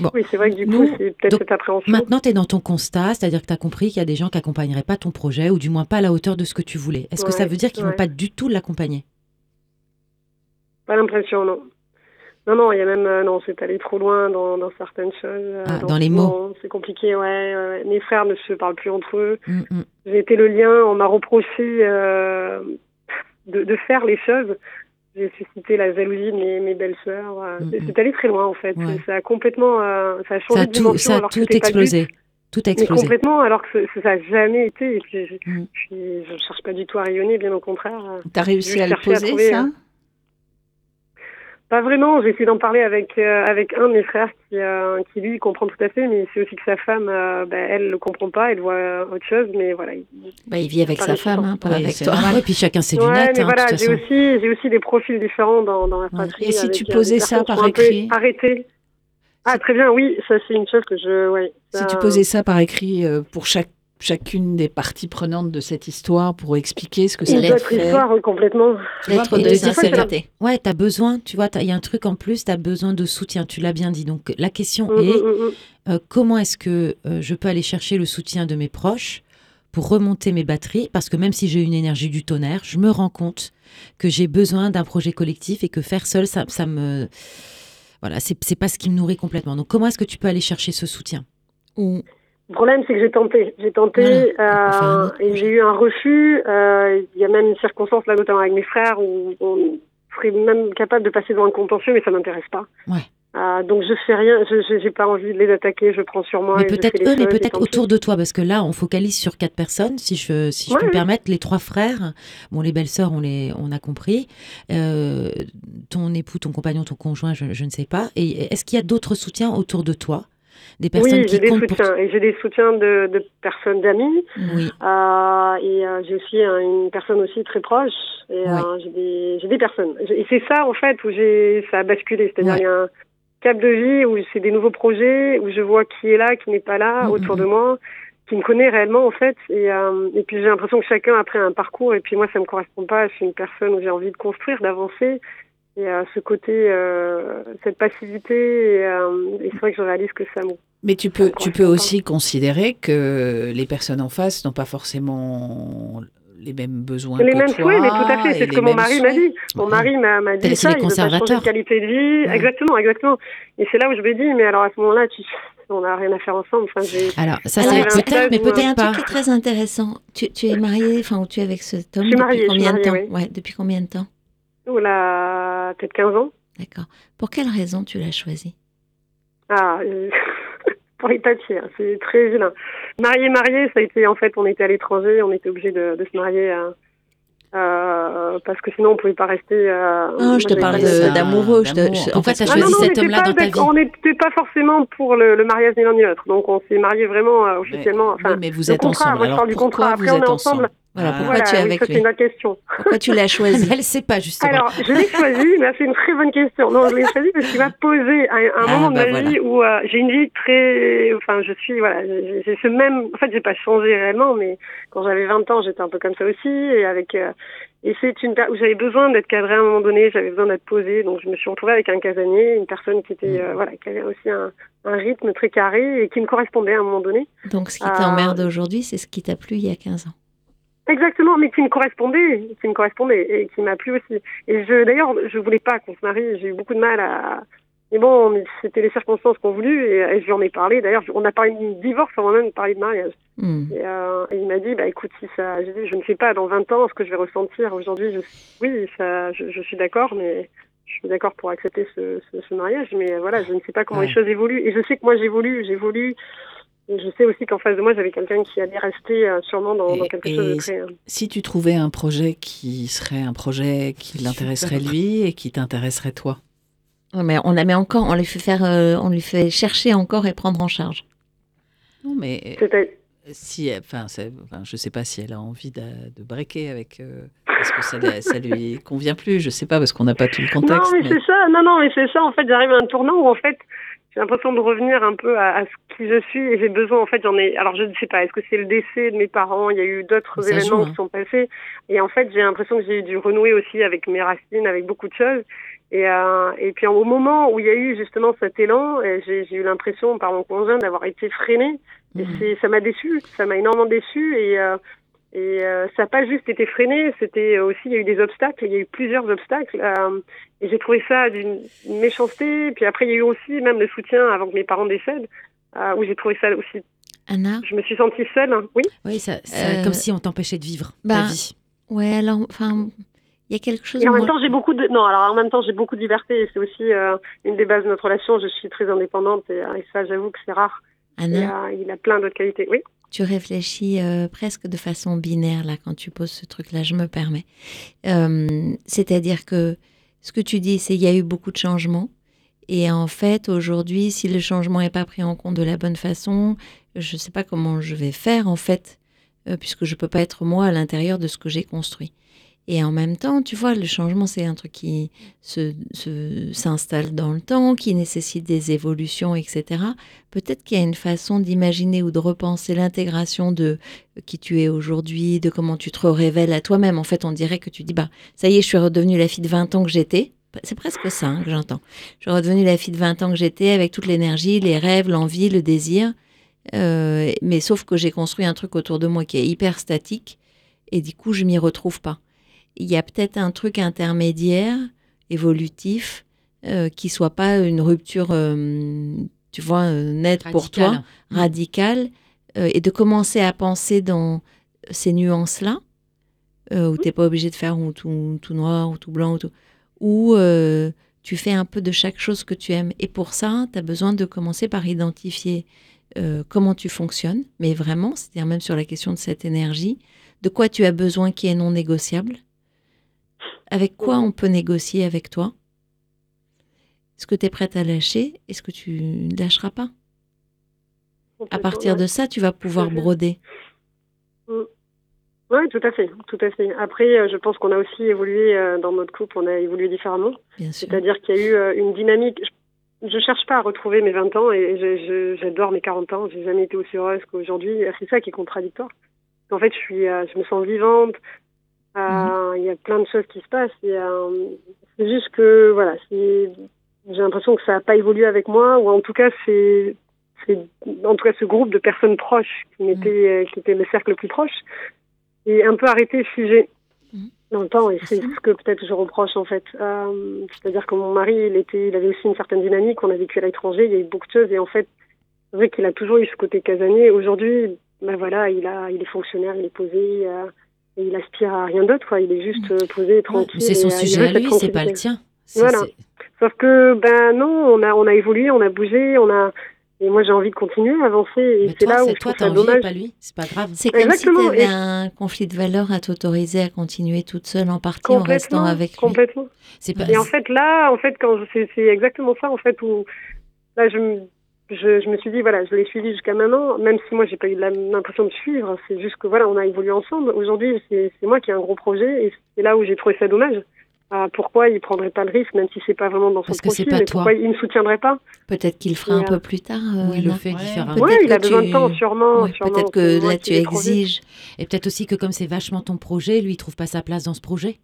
Speaker 5: Bon.
Speaker 7: Oui, c'est vrai que du coup, c'est peut-être cette appréhension.
Speaker 5: Maintenant, tu es dans ton constat, c'est-à-dire que tu as compris qu'il y a des gens qui accompagneraient pas ton projet, ou du moins pas à la hauteur de ce que tu voulais. Est-ce que ça veut dire qu'ils vont
Speaker 7: ouais.
Speaker 5: pas du tout l'accompagner?
Speaker 7: Pas l'impression, non. Non, non, il y a même, euh, non, c'est allé trop loin dans, dans certaines choses. euh,
Speaker 5: Ah, dans les mots.
Speaker 7: C'est compliqué, ouais. Mes frères ne se parlent plus entre eux.
Speaker 5: Mm, mm.
Speaker 7: J'ai été le lien, on m'a reproché euh, de, de faire les choses. J'ai suscité la jalousie de mes, mes belles-sœurs.
Speaker 5: Mm,
Speaker 7: c'est-
Speaker 5: mm.
Speaker 7: C'est allé très loin, en fait.
Speaker 5: Ouais.
Speaker 7: Ça a complètement, ça a changé
Speaker 5: Ça a
Speaker 7: de
Speaker 5: tout,
Speaker 7: dimension
Speaker 5: ça a
Speaker 7: alors
Speaker 5: tout explosé. Tout a
Speaker 7: Mais
Speaker 5: explosé.
Speaker 7: complètement, alors que ça n'a jamais été. Et puis, je, puis, je cherche pas du tout à rayonner, bien au contraire.
Speaker 3: T'as réussi
Speaker 7: Je
Speaker 3: à le
Speaker 7: à
Speaker 3: poser,
Speaker 7: trouver,
Speaker 3: ça?
Speaker 7: Pas vraiment. J'ai essayé d'en parler avec euh, avec un de mes frères qui euh, qui lui comprend tout à fait, mais c'est aussi que sa femme, euh, bah, elle le comprend pas, elle voit euh, autre chose, mais voilà. il-
Speaker 2: Bah, il vit avec sa femme, hein, pas avec toi.
Speaker 5: Ouais, puis chacun ses
Speaker 7: Ouais,
Speaker 5: lunettes,
Speaker 7: mais
Speaker 5: hein,
Speaker 7: voilà, j'ai aussi j'ai aussi des profils différents dans dans la fratrie.
Speaker 3: Et si
Speaker 7: avec,
Speaker 3: tu posais ça par écrit
Speaker 7: arrêtées. Ah très bien, oui, ça c'est une chose que je, ouais.
Speaker 3: Si tu posais ça par écrit euh, pour chaque, chacune des parties prenantes de cette histoire pour expliquer ce que ça
Speaker 7: une
Speaker 2: lettre
Speaker 7: autre
Speaker 3: fait.
Speaker 7: histoire complètement.
Speaker 2: Lettre
Speaker 5: Et
Speaker 2: de
Speaker 5: de dire, c'est
Speaker 2: sincérité.
Speaker 5: Ouais, tu as besoin, tu vois, t'as- il y a un truc en plus, tu as besoin de soutien, tu l'as bien dit. Donc la question
Speaker 7: Mm,
Speaker 5: est,
Speaker 7: mm, mm,
Speaker 5: euh, comment est-ce que euh, je peux aller chercher le soutien de mes proches pour remonter mes batteries? Parce que même si j'ai une énergie du tonnerre, je me rends compte que j'ai besoin d'un projet collectif et que faire seul, ça, ça me... Voilà, c'est c'est pas ce qui me nourrit complètement. Donc comment est-ce que tu peux aller chercher ce soutien?
Speaker 2: Ou
Speaker 7: Le problème, c'est que j'ai tenté. J'ai tenté
Speaker 5: Voilà.
Speaker 7: Euh, et j'ai eu un refus. Euh, Il y a même une circonstance, là, notamment avec mes frères, où on serait même capable de passer dans un contentieux, mais ça m'intéresse pas.
Speaker 5: Ouais.
Speaker 7: Euh, donc je fais rien. Je n'ai pas envie de les attaquer. Je prends sur moi.
Speaker 5: Mais peut-être eux, mais
Speaker 7: choses,
Speaker 5: peut-être autour de toi, parce que là, on focalise sur quatre personnes. Si je, si je
Speaker 7: Ouais,
Speaker 5: peux me permettre, les trois frères, bon, les belles-sœurs, on, les, on a compris. Euh, ton époux, ton compagnon, ton conjoint, je, je ne sais pas. Et est-ce qu'il y a d'autres soutiens autour de toi? Des personnes
Speaker 7: Oui,
Speaker 5: qui
Speaker 7: j'ai des
Speaker 5: comptent pour
Speaker 7: soutiens. Et j'ai des soutiens de, de personnes d'amis.
Speaker 5: Oui,
Speaker 7: Euh, et euh, j'ai aussi euh, une personne aussi très proche. Et j'ai des, personnes. Et c'est ça, en fait, où j'ai, ça a basculé. C'est-à-dire, il y a un cap de vie où c'est des nouveaux projets, où je vois qui est là, qui n'est pas là,
Speaker 5: Mm,
Speaker 7: autour de moi, qui me connaît réellement, en fait. Et, euh, et puis, j'ai l'impression que chacun a pris un parcours. Et puis, moi, ça me correspond pas. Je suis une personne où j'ai envie de construire, d'avancer. Et euh, ce côté, euh, cette passivité, et, euh, et c'est vrai que je réalise que ça me
Speaker 3: Mais tu peux, tu peux aussi considérer que les personnes en face n'ont pas forcément les mêmes besoins
Speaker 7: les
Speaker 3: que
Speaker 7: mêmes
Speaker 3: toi.
Speaker 7: souhaits, mais tout à fait, c'est ce que mon mari m'a dit. Mon
Speaker 5: Ouais.
Speaker 7: mari m'a dit ça,
Speaker 5: les
Speaker 7: il veut pas changer
Speaker 5: conservateurs.
Speaker 7: de qualité de vie.
Speaker 5: Ouais.
Speaker 7: Exactement, exactement. Et c'est là où je me dis, mais alors à ce moment-là, tu... on n'a rien à faire ensemble. Enfin,
Speaker 5: alors ça c'est
Speaker 7: il y
Speaker 5: peut-être, mais
Speaker 2: Il y a
Speaker 5: peut-être
Speaker 2: un
Speaker 5: pas.
Speaker 2: truc qui est très intéressant. Tu, tu es mariée, enfin, ou tu es avec cet homme
Speaker 7: Je suis mariée,
Speaker 2: depuis combien de temps Ouais, depuis combien de temps?
Speaker 7: Oula, peut-être 15 ans.
Speaker 2: D'accord. Pour quelle raison tu l'as choisi?
Speaker 7: Ah, euh, <laughs> pour les papiers, hein, c'est très vilain. Marié, marié, ça a été, en fait, on était à l'étranger, on était obligé de, de se marier. euh, euh, parce que sinon on pouvait pas rester. euh,
Speaker 2: Non,
Speaker 7: moi,
Speaker 2: je te parle
Speaker 3: ça,
Speaker 2: d'amoureux. En fait,
Speaker 7: Ah
Speaker 5: choisi
Speaker 7: non, non,
Speaker 5: cet homme-là dans ta vie?
Speaker 7: On n'était pas forcément pour le, le mariage ni l'un ni l'autre. Donc on s'est mariés vraiment euh, officiellement.
Speaker 3: Oui,
Speaker 7: enfin,
Speaker 3: mais vous êtes
Speaker 7: contrat,
Speaker 3: ensemble.
Speaker 7: moi je
Speaker 3: Alors
Speaker 7: du
Speaker 3: pourquoi
Speaker 7: contrat.
Speaker 3: vous
Speaker 7: Après on
Speaker 3: êtes
Speaker 7: est ensemble.
Speaker 2: Voilà,
Speaker 3: Ah.
Speaker 2: pourquoi
Speaker 7: Voilà,
Speaker 2: tu es avec
Speaker 7: ça, c'est
Speaker 2: lui
Speaker 7: une autre question.
Speaker 2: Pourquoi tu l'as choisi <laughs>
Speaker 5: Elle sait pas justement.
Speaker 7: Alors, je l'ai choisi, mais c'est une très bonne question. Non, je l'ai choisi parce qu'il m'a posé à un,
Speaker 5: Ah,
Speaker 7: moment de
Speaker 5: bah
Speaker 7: ma
Speaker 5: voilà.
Speaker 7: vie où euh, j'ai une vie très, enfin, je suis, voilà, j'ai ce même, en fait, j'ai pas changé réellement, mais quand j'avais 20 ans, j'étais un peu comme ça aussi, et avec, euh, et c'est une, où j'avais besoin d'être cadrée à un moment donné, j'avais besoin d'être posée, donc je me suis retrouvée avec un casanier, une personne qui était, euh, voilà, qui avait aussi un, un rythme très carré et qui me correspondait à un moment donné.
Speaker 2: Donc, ce qui t'emmerde aujourd'hui, c'est ce qui t'a plu il y a 15 ans.
Speaker 7: Exactement, mais qui me correspondait, qui me correspondait et qui m'a plu aussi. Et je, d'ailleurs, je voulais pas qu'on se marie. J'ai eu beaucoup de mal à. Mais bon, c'était les circonstances qu'on voulu et, et je lui en ai parlé. D'ailleurs, on a parlé de divorce avant même de parler de mariage.
Speaker 2: Hmm.
Speaker 7: Et, euh, et il m'a dit, bah écoute, si ça, j'ai dit, je ne sais pas dans 20 ans ce que je vais ressentir. Aujourd'hui, je, oui, ça, je, je suis d'accord, mais je suis d'accord pour accepter ce, ce, ce mariage. Mais voilà, je ne sais pas comment
Speaker 3: Ouais.
Speaker 7: les choses évoluent. Et je sais que moi, j'évolue, j'évolue. Je sais aussi qu'en face de moi, j'avais quelqu'un qui allait rester euh, sûrement dans,
Speaker 3: Et-
Speaker 7: dans quelque
Speaker 3: et
Speaker 7: chose de très. euh,
Speaker 3: Si tu trouvais un projet qui serait un projet qui l'intéresserait lui et qui t'intéresserait toi?
Speaker 2: Mais on la met encore, on lui fait faire, euh, on lui fait chercher encore et prendre en charge.
Speaker 3: Non, mais si, enfin, enfin, je sais pas si elle a envie de, de breaker avec. euh, parce que ça, lui- ça lui convient plus. Je sais pas parce qu'on n'a pas tout le
Speaker 7: Non,
Speaker 3: contexte.
Speaker 7: mais
Speaker 3: mais-
Speaker 7: c'est ça. Non, non, mais c'est ça. En fait, j'arrive à un tournant où en fait, j'ai l'impression de revenir un peu à, à ce qui je suis et j'ai besoin. En fait, j'en ai. Alors, je ne sais pas. Est-ce que c'est le décès de mes parents? Il y a eu d'autres événements
Speaker 5: joue, hein.
Speaker 7: qui sont passés et en fait, j'ai l'impression que j'ai dû renouer aussi avec mes racines, avec beaucoup de choses. Et, euh, et puis au moment où il y a eu justement cet élan, euh, j'ai eu l'impression par mon conjoint d'avoir été freinée. Et c'est, ça m'a déçu, ça m'a énormément déçu et, euh, et euh, ça n'a pas juste été freiné, c'était aussi, il y a eu des obstacles, il y a eu plusieurs obstacles euh, et j'ai trouvé ça d'une méchanceté. Puis après, il y a eu aussi même le soutien avant que mes parents décèdent, euh, où j'ai trouvé ça aussi,
Speaker 2: Anna
Speaker 7: je me suis sentie seule. hein. Oui,
Speaker 5: Oui, ça, ça-
Speaker 2: Euh,
Speaker 5: comme si on t'empêchait de vivre
Speaker 2: bah,
Speaker 5: ta vie.
Speaker 2: Ouais, alors, enfin, il y a quelque chose.
Speaker 7: et en même temps, j'ai beaucoup de, non, alors en même temps, j'ai beaucoup de liberté et c'est aussi euh, une des bases de notre relation. Je suis très indépendante et, et ça, j'avoue que c'est rare. Il a plein d'autres qualités. Oui.
Speaker 2: tu réfléchis euh, presque de façon binaire là quand tu poses ce truc-là, je me permets. Euh, C'est-à-dire que ce que tu dis, c'est qu'il y a eu beaucoup de changements. Et en fait, aujourd'hui, si le changement n'est pas pris en compte de la bonne façon, je ne sais pas comment je vais faire en fait, euh, puisque je ne peux pas être moi à l'intérieur de ce que j'ai construit. Et en même temps, tu vois, le changement, c'est un truc qui se- se- s'installe dans le temps, qui nécessite des évolutions, etc. Peut-être qu'il y a une façon d'imaginer ou de repenser l'intégration de qui tu es aujourd'hui, de comment tu te révèles à toi-même. En fait, on dirait que tu dis, bah, ça y est, je suis redevenue la fille de 20 ans que j'étais. C'est presque ça hein, que j'entends. Je suis redevenue la fille de 20 ans que j'étais avec toute l'énergie, les rêves, l'envie, le désir. Euh, mais sauf que j'ai construit un truc autour de moi qui est hyper statique et du coup, je m'y retrouve pas. Il y a peut-être un truc intermédiaire, évolutif, euh, qui soit pas une rupture, euh, tu vois, euh, nette pour toi
Speaker 5: Radical.
Speaker 2: radicale euh, et de commencer à penser dans ces nuances-là, où tu n'es pas obligé de faire ou tout, tout noir ou tout blanc, ou tout, où tu fais un peu de chaque chose que tu aimes. Et pour ça, tu as besoin de commencer par identifier comment tu fonctionnes, mais vraiment, c'est-à-dire même sur la question de cette énergie, de quoi tu as besoin qui est non négociable, avec quoi on peut négocier avec toi? Est-ce que tu es prête à lâcher? Est-ce que tu ne lâcheras pas? À partir de ça, tu vas pouvoir broder.
Speaker 7: Oui, tout à fait, tout à fait. Après, euh, je pense qu'on a aussi évolué euh, dans notre couple, on a évolué différemment. C'est-à-dire qu'il y a eu euh, une dynamique. Je, cherche pas à retrouver mes 20 ans et j'adore mes 40 ans. J'ai jamais été aussi heureuse qu'aujourd'hui. C'est ça qui est contradictoire. En fait, je suis, je me sens vivante. Euh, Il y a plein de choses qui se passent. euh, C'est juste que voilà, j'ai l'impression que ça n'a pas évolué avec moi, ou en tout cas, c'est, en tout cas ce groupe de personnes proches qui m'étaient, euh, qui était le cercle le plus proche, est un peu arrêté, figé
Speaker 2: Mhm.
Speaker 7: dans le temps. Et c'est ce que peut-être je reproche en fait. Euh, c'est-à-dire que mon mari, il était, il avait aussi une certaine dynamique. On a vécu à l'étranger, il y a eu beaucoup de choses, et en fait, c'est vrai qu'il a toujours eu ce côté casanier. Aujourd'hui, ben voilà, il a, il est fonctionnaire, il est posé. Et il aspire à rien d'autre, quoi. Il est juste euh, posé, tranquille.
Speaker 5: C'est son
Speaker 7: et, euh,
Speaker 5: sujet à lui, c'est pas le tien.
Speaker 7: Voilà. Sauf que, ben non, on a, on a évolué, on a bougé, on a. Et moi, j'ai envie de continuer à avancer. Et
Speaker 5: Mais
Speaker 7: c'est
Speaker 5: toi,
Speaker 7: là où
Speaker 5: c'est
Speaker 7: je
Speaker 5: toi,
Speaker 7: trouve
Speaker 5: t'as
Speaker 7: ça dommage.
Speaker 5: pas lui. C'est pas grave.
Speaker 2: C'est comme
Speaker 7: Exactement,
Speaker 2: si tu avais
Speaker 7: et-
Speaker 2: un conflit de valeurs à t'autoriser à continuer toute seule en partie en restant
Speaker 7: Complètement,
Speaker 2: avec lui.
Speaker 7: complètement.
Speaker 5: Pas.
Speaker 7: Et en fait, là, en fait, quand je- c'est c'est exactement ça, en fait, où là, je, me- je, je me suis dit, voilà, je l'ai suivi jusqu'à maintenant, même si moi, j'ai pas eu l'impression de suivre. C'est juste que voilà, on a évolué ensemble. Aujourd'hui, c'est moi qui ai un gros projet, et c'est là où j'ai trouvé ça dommage. Ah, pourquoi il prendrait pas le risque, même si c'est pas vraiment dans son
Speaker 5: Parce que c'est
Speaker 7: profil,
Speaker 5: pas
Speaker 7: mais
Speaker 5: toi.
Speaker 7: pourquoi il ne soutiendrait pas
Speaker 2: Peut-être qu'il le fera un
Speaker 7: Et,
Speaker 2: peu
Speaker 7: euh,
Speaker 2: plus tard. euh,
Speaker 5: Oui, il le fait
Speaker 3: Ouais.
Speaker 5: différemment.
Speaker 2: Peut-être
Speaker 7: Ouais, il a besoin
Speaker 2: tu-
Speaker 7: de temps, sûrement.
Speaker 2: Ouais,
Speaker 7: sûrement.
Speaker 2: Peut-être que là, tu exiges.
Speaker 5: Et peut-être aussi que comme c'est vachement ton projet, lui, il trouve pas sa place dans ce projet.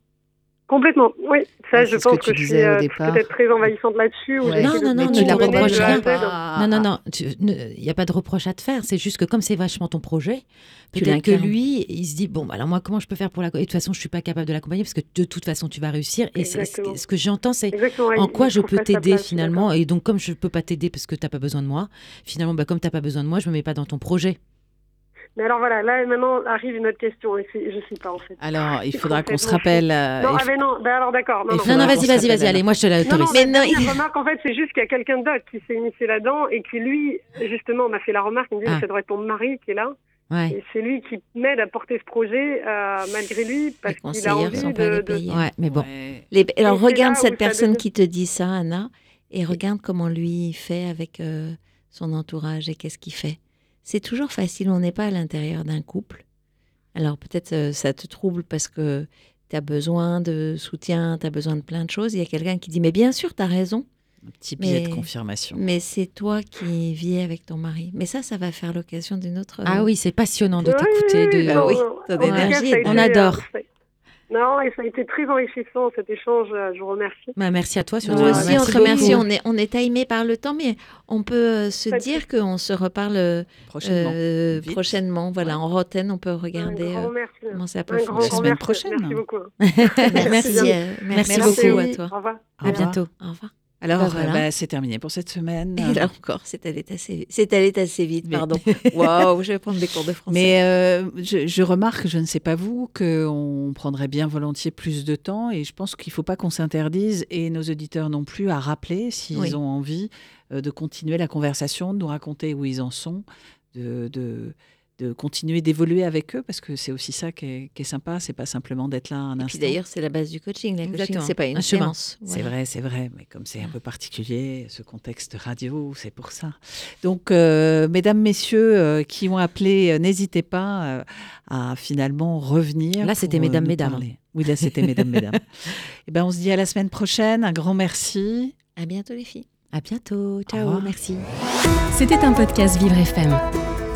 Speaker 7: Complètement, oui. Ça, je pense
Speaker 3: que
Speaker 7: que,
Speaker 3: tu
Speaker 7: je suis euh, peut-être très envahissante là-dessus.
Speaker 3: Ouais.
Speaker 2: Non, non, non, ne la
Speaker 7: mener
Speaker 2: reproche
Speaker 7: de A à
Speaker 2: rien.
Speaker 5: Non, non, non, il n'y a pas de reproche à te faire. C'est juste que comme c'est vachement ton projet,
Speaker 2: Tu
Speaker 5: peut-être que lui, il se dit bon, bah, alors moi, comment je peux faire pour la. Et de toute façon, je suis pas capable de l'accompagner parce que de toute façon, tu vas réussir. Et ce que j'entends, c'est en quoi je peux t'aider finalement? Et donc, comme je peux pas t'aider parce que t'as pas besoin de moi, finalement, bah, comme t'as pas besoin de moi, je me mets pas dans ton projet.
Speaker 7: Mais alors voilà, là maintenant arrive une autre question. Et je sais pas en fait.
Speaker 3: Alors, il faudra qu'on se rappelle. euh,
Speaker 7: non, ah, mais non, ben alors d'accord. Non, non.
Speaker 5: Non, non, vas-y, vas-y, vas-y, allez, moi je te
Speaker 7: Non, non,
Speaker 5: l'autorise.
Speaker 2: Mais
Speaker 7: mais
Speaker 2: non, il-
Speaker 7: remarque, en fait, c'est juste qu'il y a quelqu'un d'autre qui s'est initié là-dedans et qui, lui, justement, m'a fait la remarque. Il me dit,
Speaker 5: Ah.
Speaker 7: ça devrait être ton mari qui est là.
Speaker 5: Ouais.
Speaker 7: Et c'est lui qui m'aide à porter ce projet, euh, malgré lui, parce qu'il a envie
Speaker 2: sont pas
Speaker 7: de, de-.
Speaker 5: Ouais, mais bon.
Speaker 3: Ouais.
Speaker 2: Les- Alors regarde cette personne qui te dit ça, Anna, et regarde comment lui fait avec euh, son entourage et qu'est-ce qu'il fait. C'est toujours facile, on n'est pas à l'intérieur d'un couple. Alors peut-être euh, ça te trouble parce que tu as besoin de soutien, tu as besoin de plein de choses. Il y a quelqu'un qui dit, mais bien sûr, tu as raison,
Speaker 3: Un petit billet de confirmation.
Speaker 2: mais c'est toi qui vis avec ton mari. Mais ça, ça va faire l'occasion d'une autre...
Speaker 5: Ah oui, c'est passionnant de
Speaker 7: Oui,
Speaker 5: t'écouter.
Speaker 7: oui,
Speaker 5: de...
Speaker 2: Bah oui,
Speaker 7: non,
Speaker 2: ton énergie, on
Speaker 5: adore.
Speaker 7: Non, et ça a été très enrichissant cet échange. euh, Je vous remercie.
Speaker 5: Bah, merci à toi surtout.
Speaker 2: Aussi, on
Speaker 5: Merci
Speaker 2: te remercie. On est, on est timé par le temps, mais on peut euh, se dire qu'on se reparle euh,
Speaker 3: Prochainement.
Speaker 2: euh, prochainement. Voilà, en rotaine, on peut regarder
Speaker 7: un grand
Speaker 2: euh,
Speaker 7: merci.
Speaker 2: comment ça peut
Speaker 3: La semaine
Speaker 7: merci.
Speaker 3: prochaine.
Speaker 7: Merci beaucoup. <laughs>
Speaker 2: Merci,
Speaker 5: Merci.
Speaker 2: euh,
Speaker 5: Merci
Speaker 2: merci,
Speaker 5: beaucoup.
Speaker 2: à toi.
Speaker 7: Au revoir.
Speaker 5: À bientôt.
Speaker 2: Au revoir.
Speaker 3: Alors,
Speaker 2: Bah, voilà.
Speaker 3: euh, bah, c'est terminé pour cette semaine.
Speaker 2: Et là encore, c'est allé assez, c'est allé assez vite,
Speaker 3: Mais-
Speaker 2: pardon. <laughs> Waouh, je vais prendre des cours de français.
Speaker 3: Mais euh, je, je remarque, je ne sais pas vous, qu'on prendrait bien volontiers plus de temps et je pense qu'il ne faut pas qu'on s'interdise et nos auditeurs non plus à rappeler s'ils
Speaker 2: Oui.
Speaker 3: ont envie euh, de continuer la conversation, de nous raconter où ils en sont, de, de, de continuer d'évoluer avec eux parce que c'est aussi ça qui est, qui est sympa, c'est pas simplement d'être là un
Speaker 2: Et
Speaker 3: instant.
Speaker 2: puis d'ailleurs, c'est la base du coaching. Le coaching, c'est pas une
Speaker 5: Un
Speaker 2: séance.
Speaker 3: C'est vrai, c'est vrai, mais comme c'est un peu particulier, ce contexte radio, c'est pour ça. Donc, euh, mesdames, messieurs euh, qui ont appelé, euh, n'hésitez pas euh, à finalement revenir.
Speaker 5: Là, c'était mesdames, mesdames.
Speaker 3: parler. Oui, là, c'était mesdames, mesdames. <laughs> Eh ben, on se dit à la semaine prochaine. Un grand merci.
Speaker 2: À bientôt, les filles.
Speaker 5: À bientôt. Ciao. Merci.
Speaker 1: C'était un podcast Vivre FM.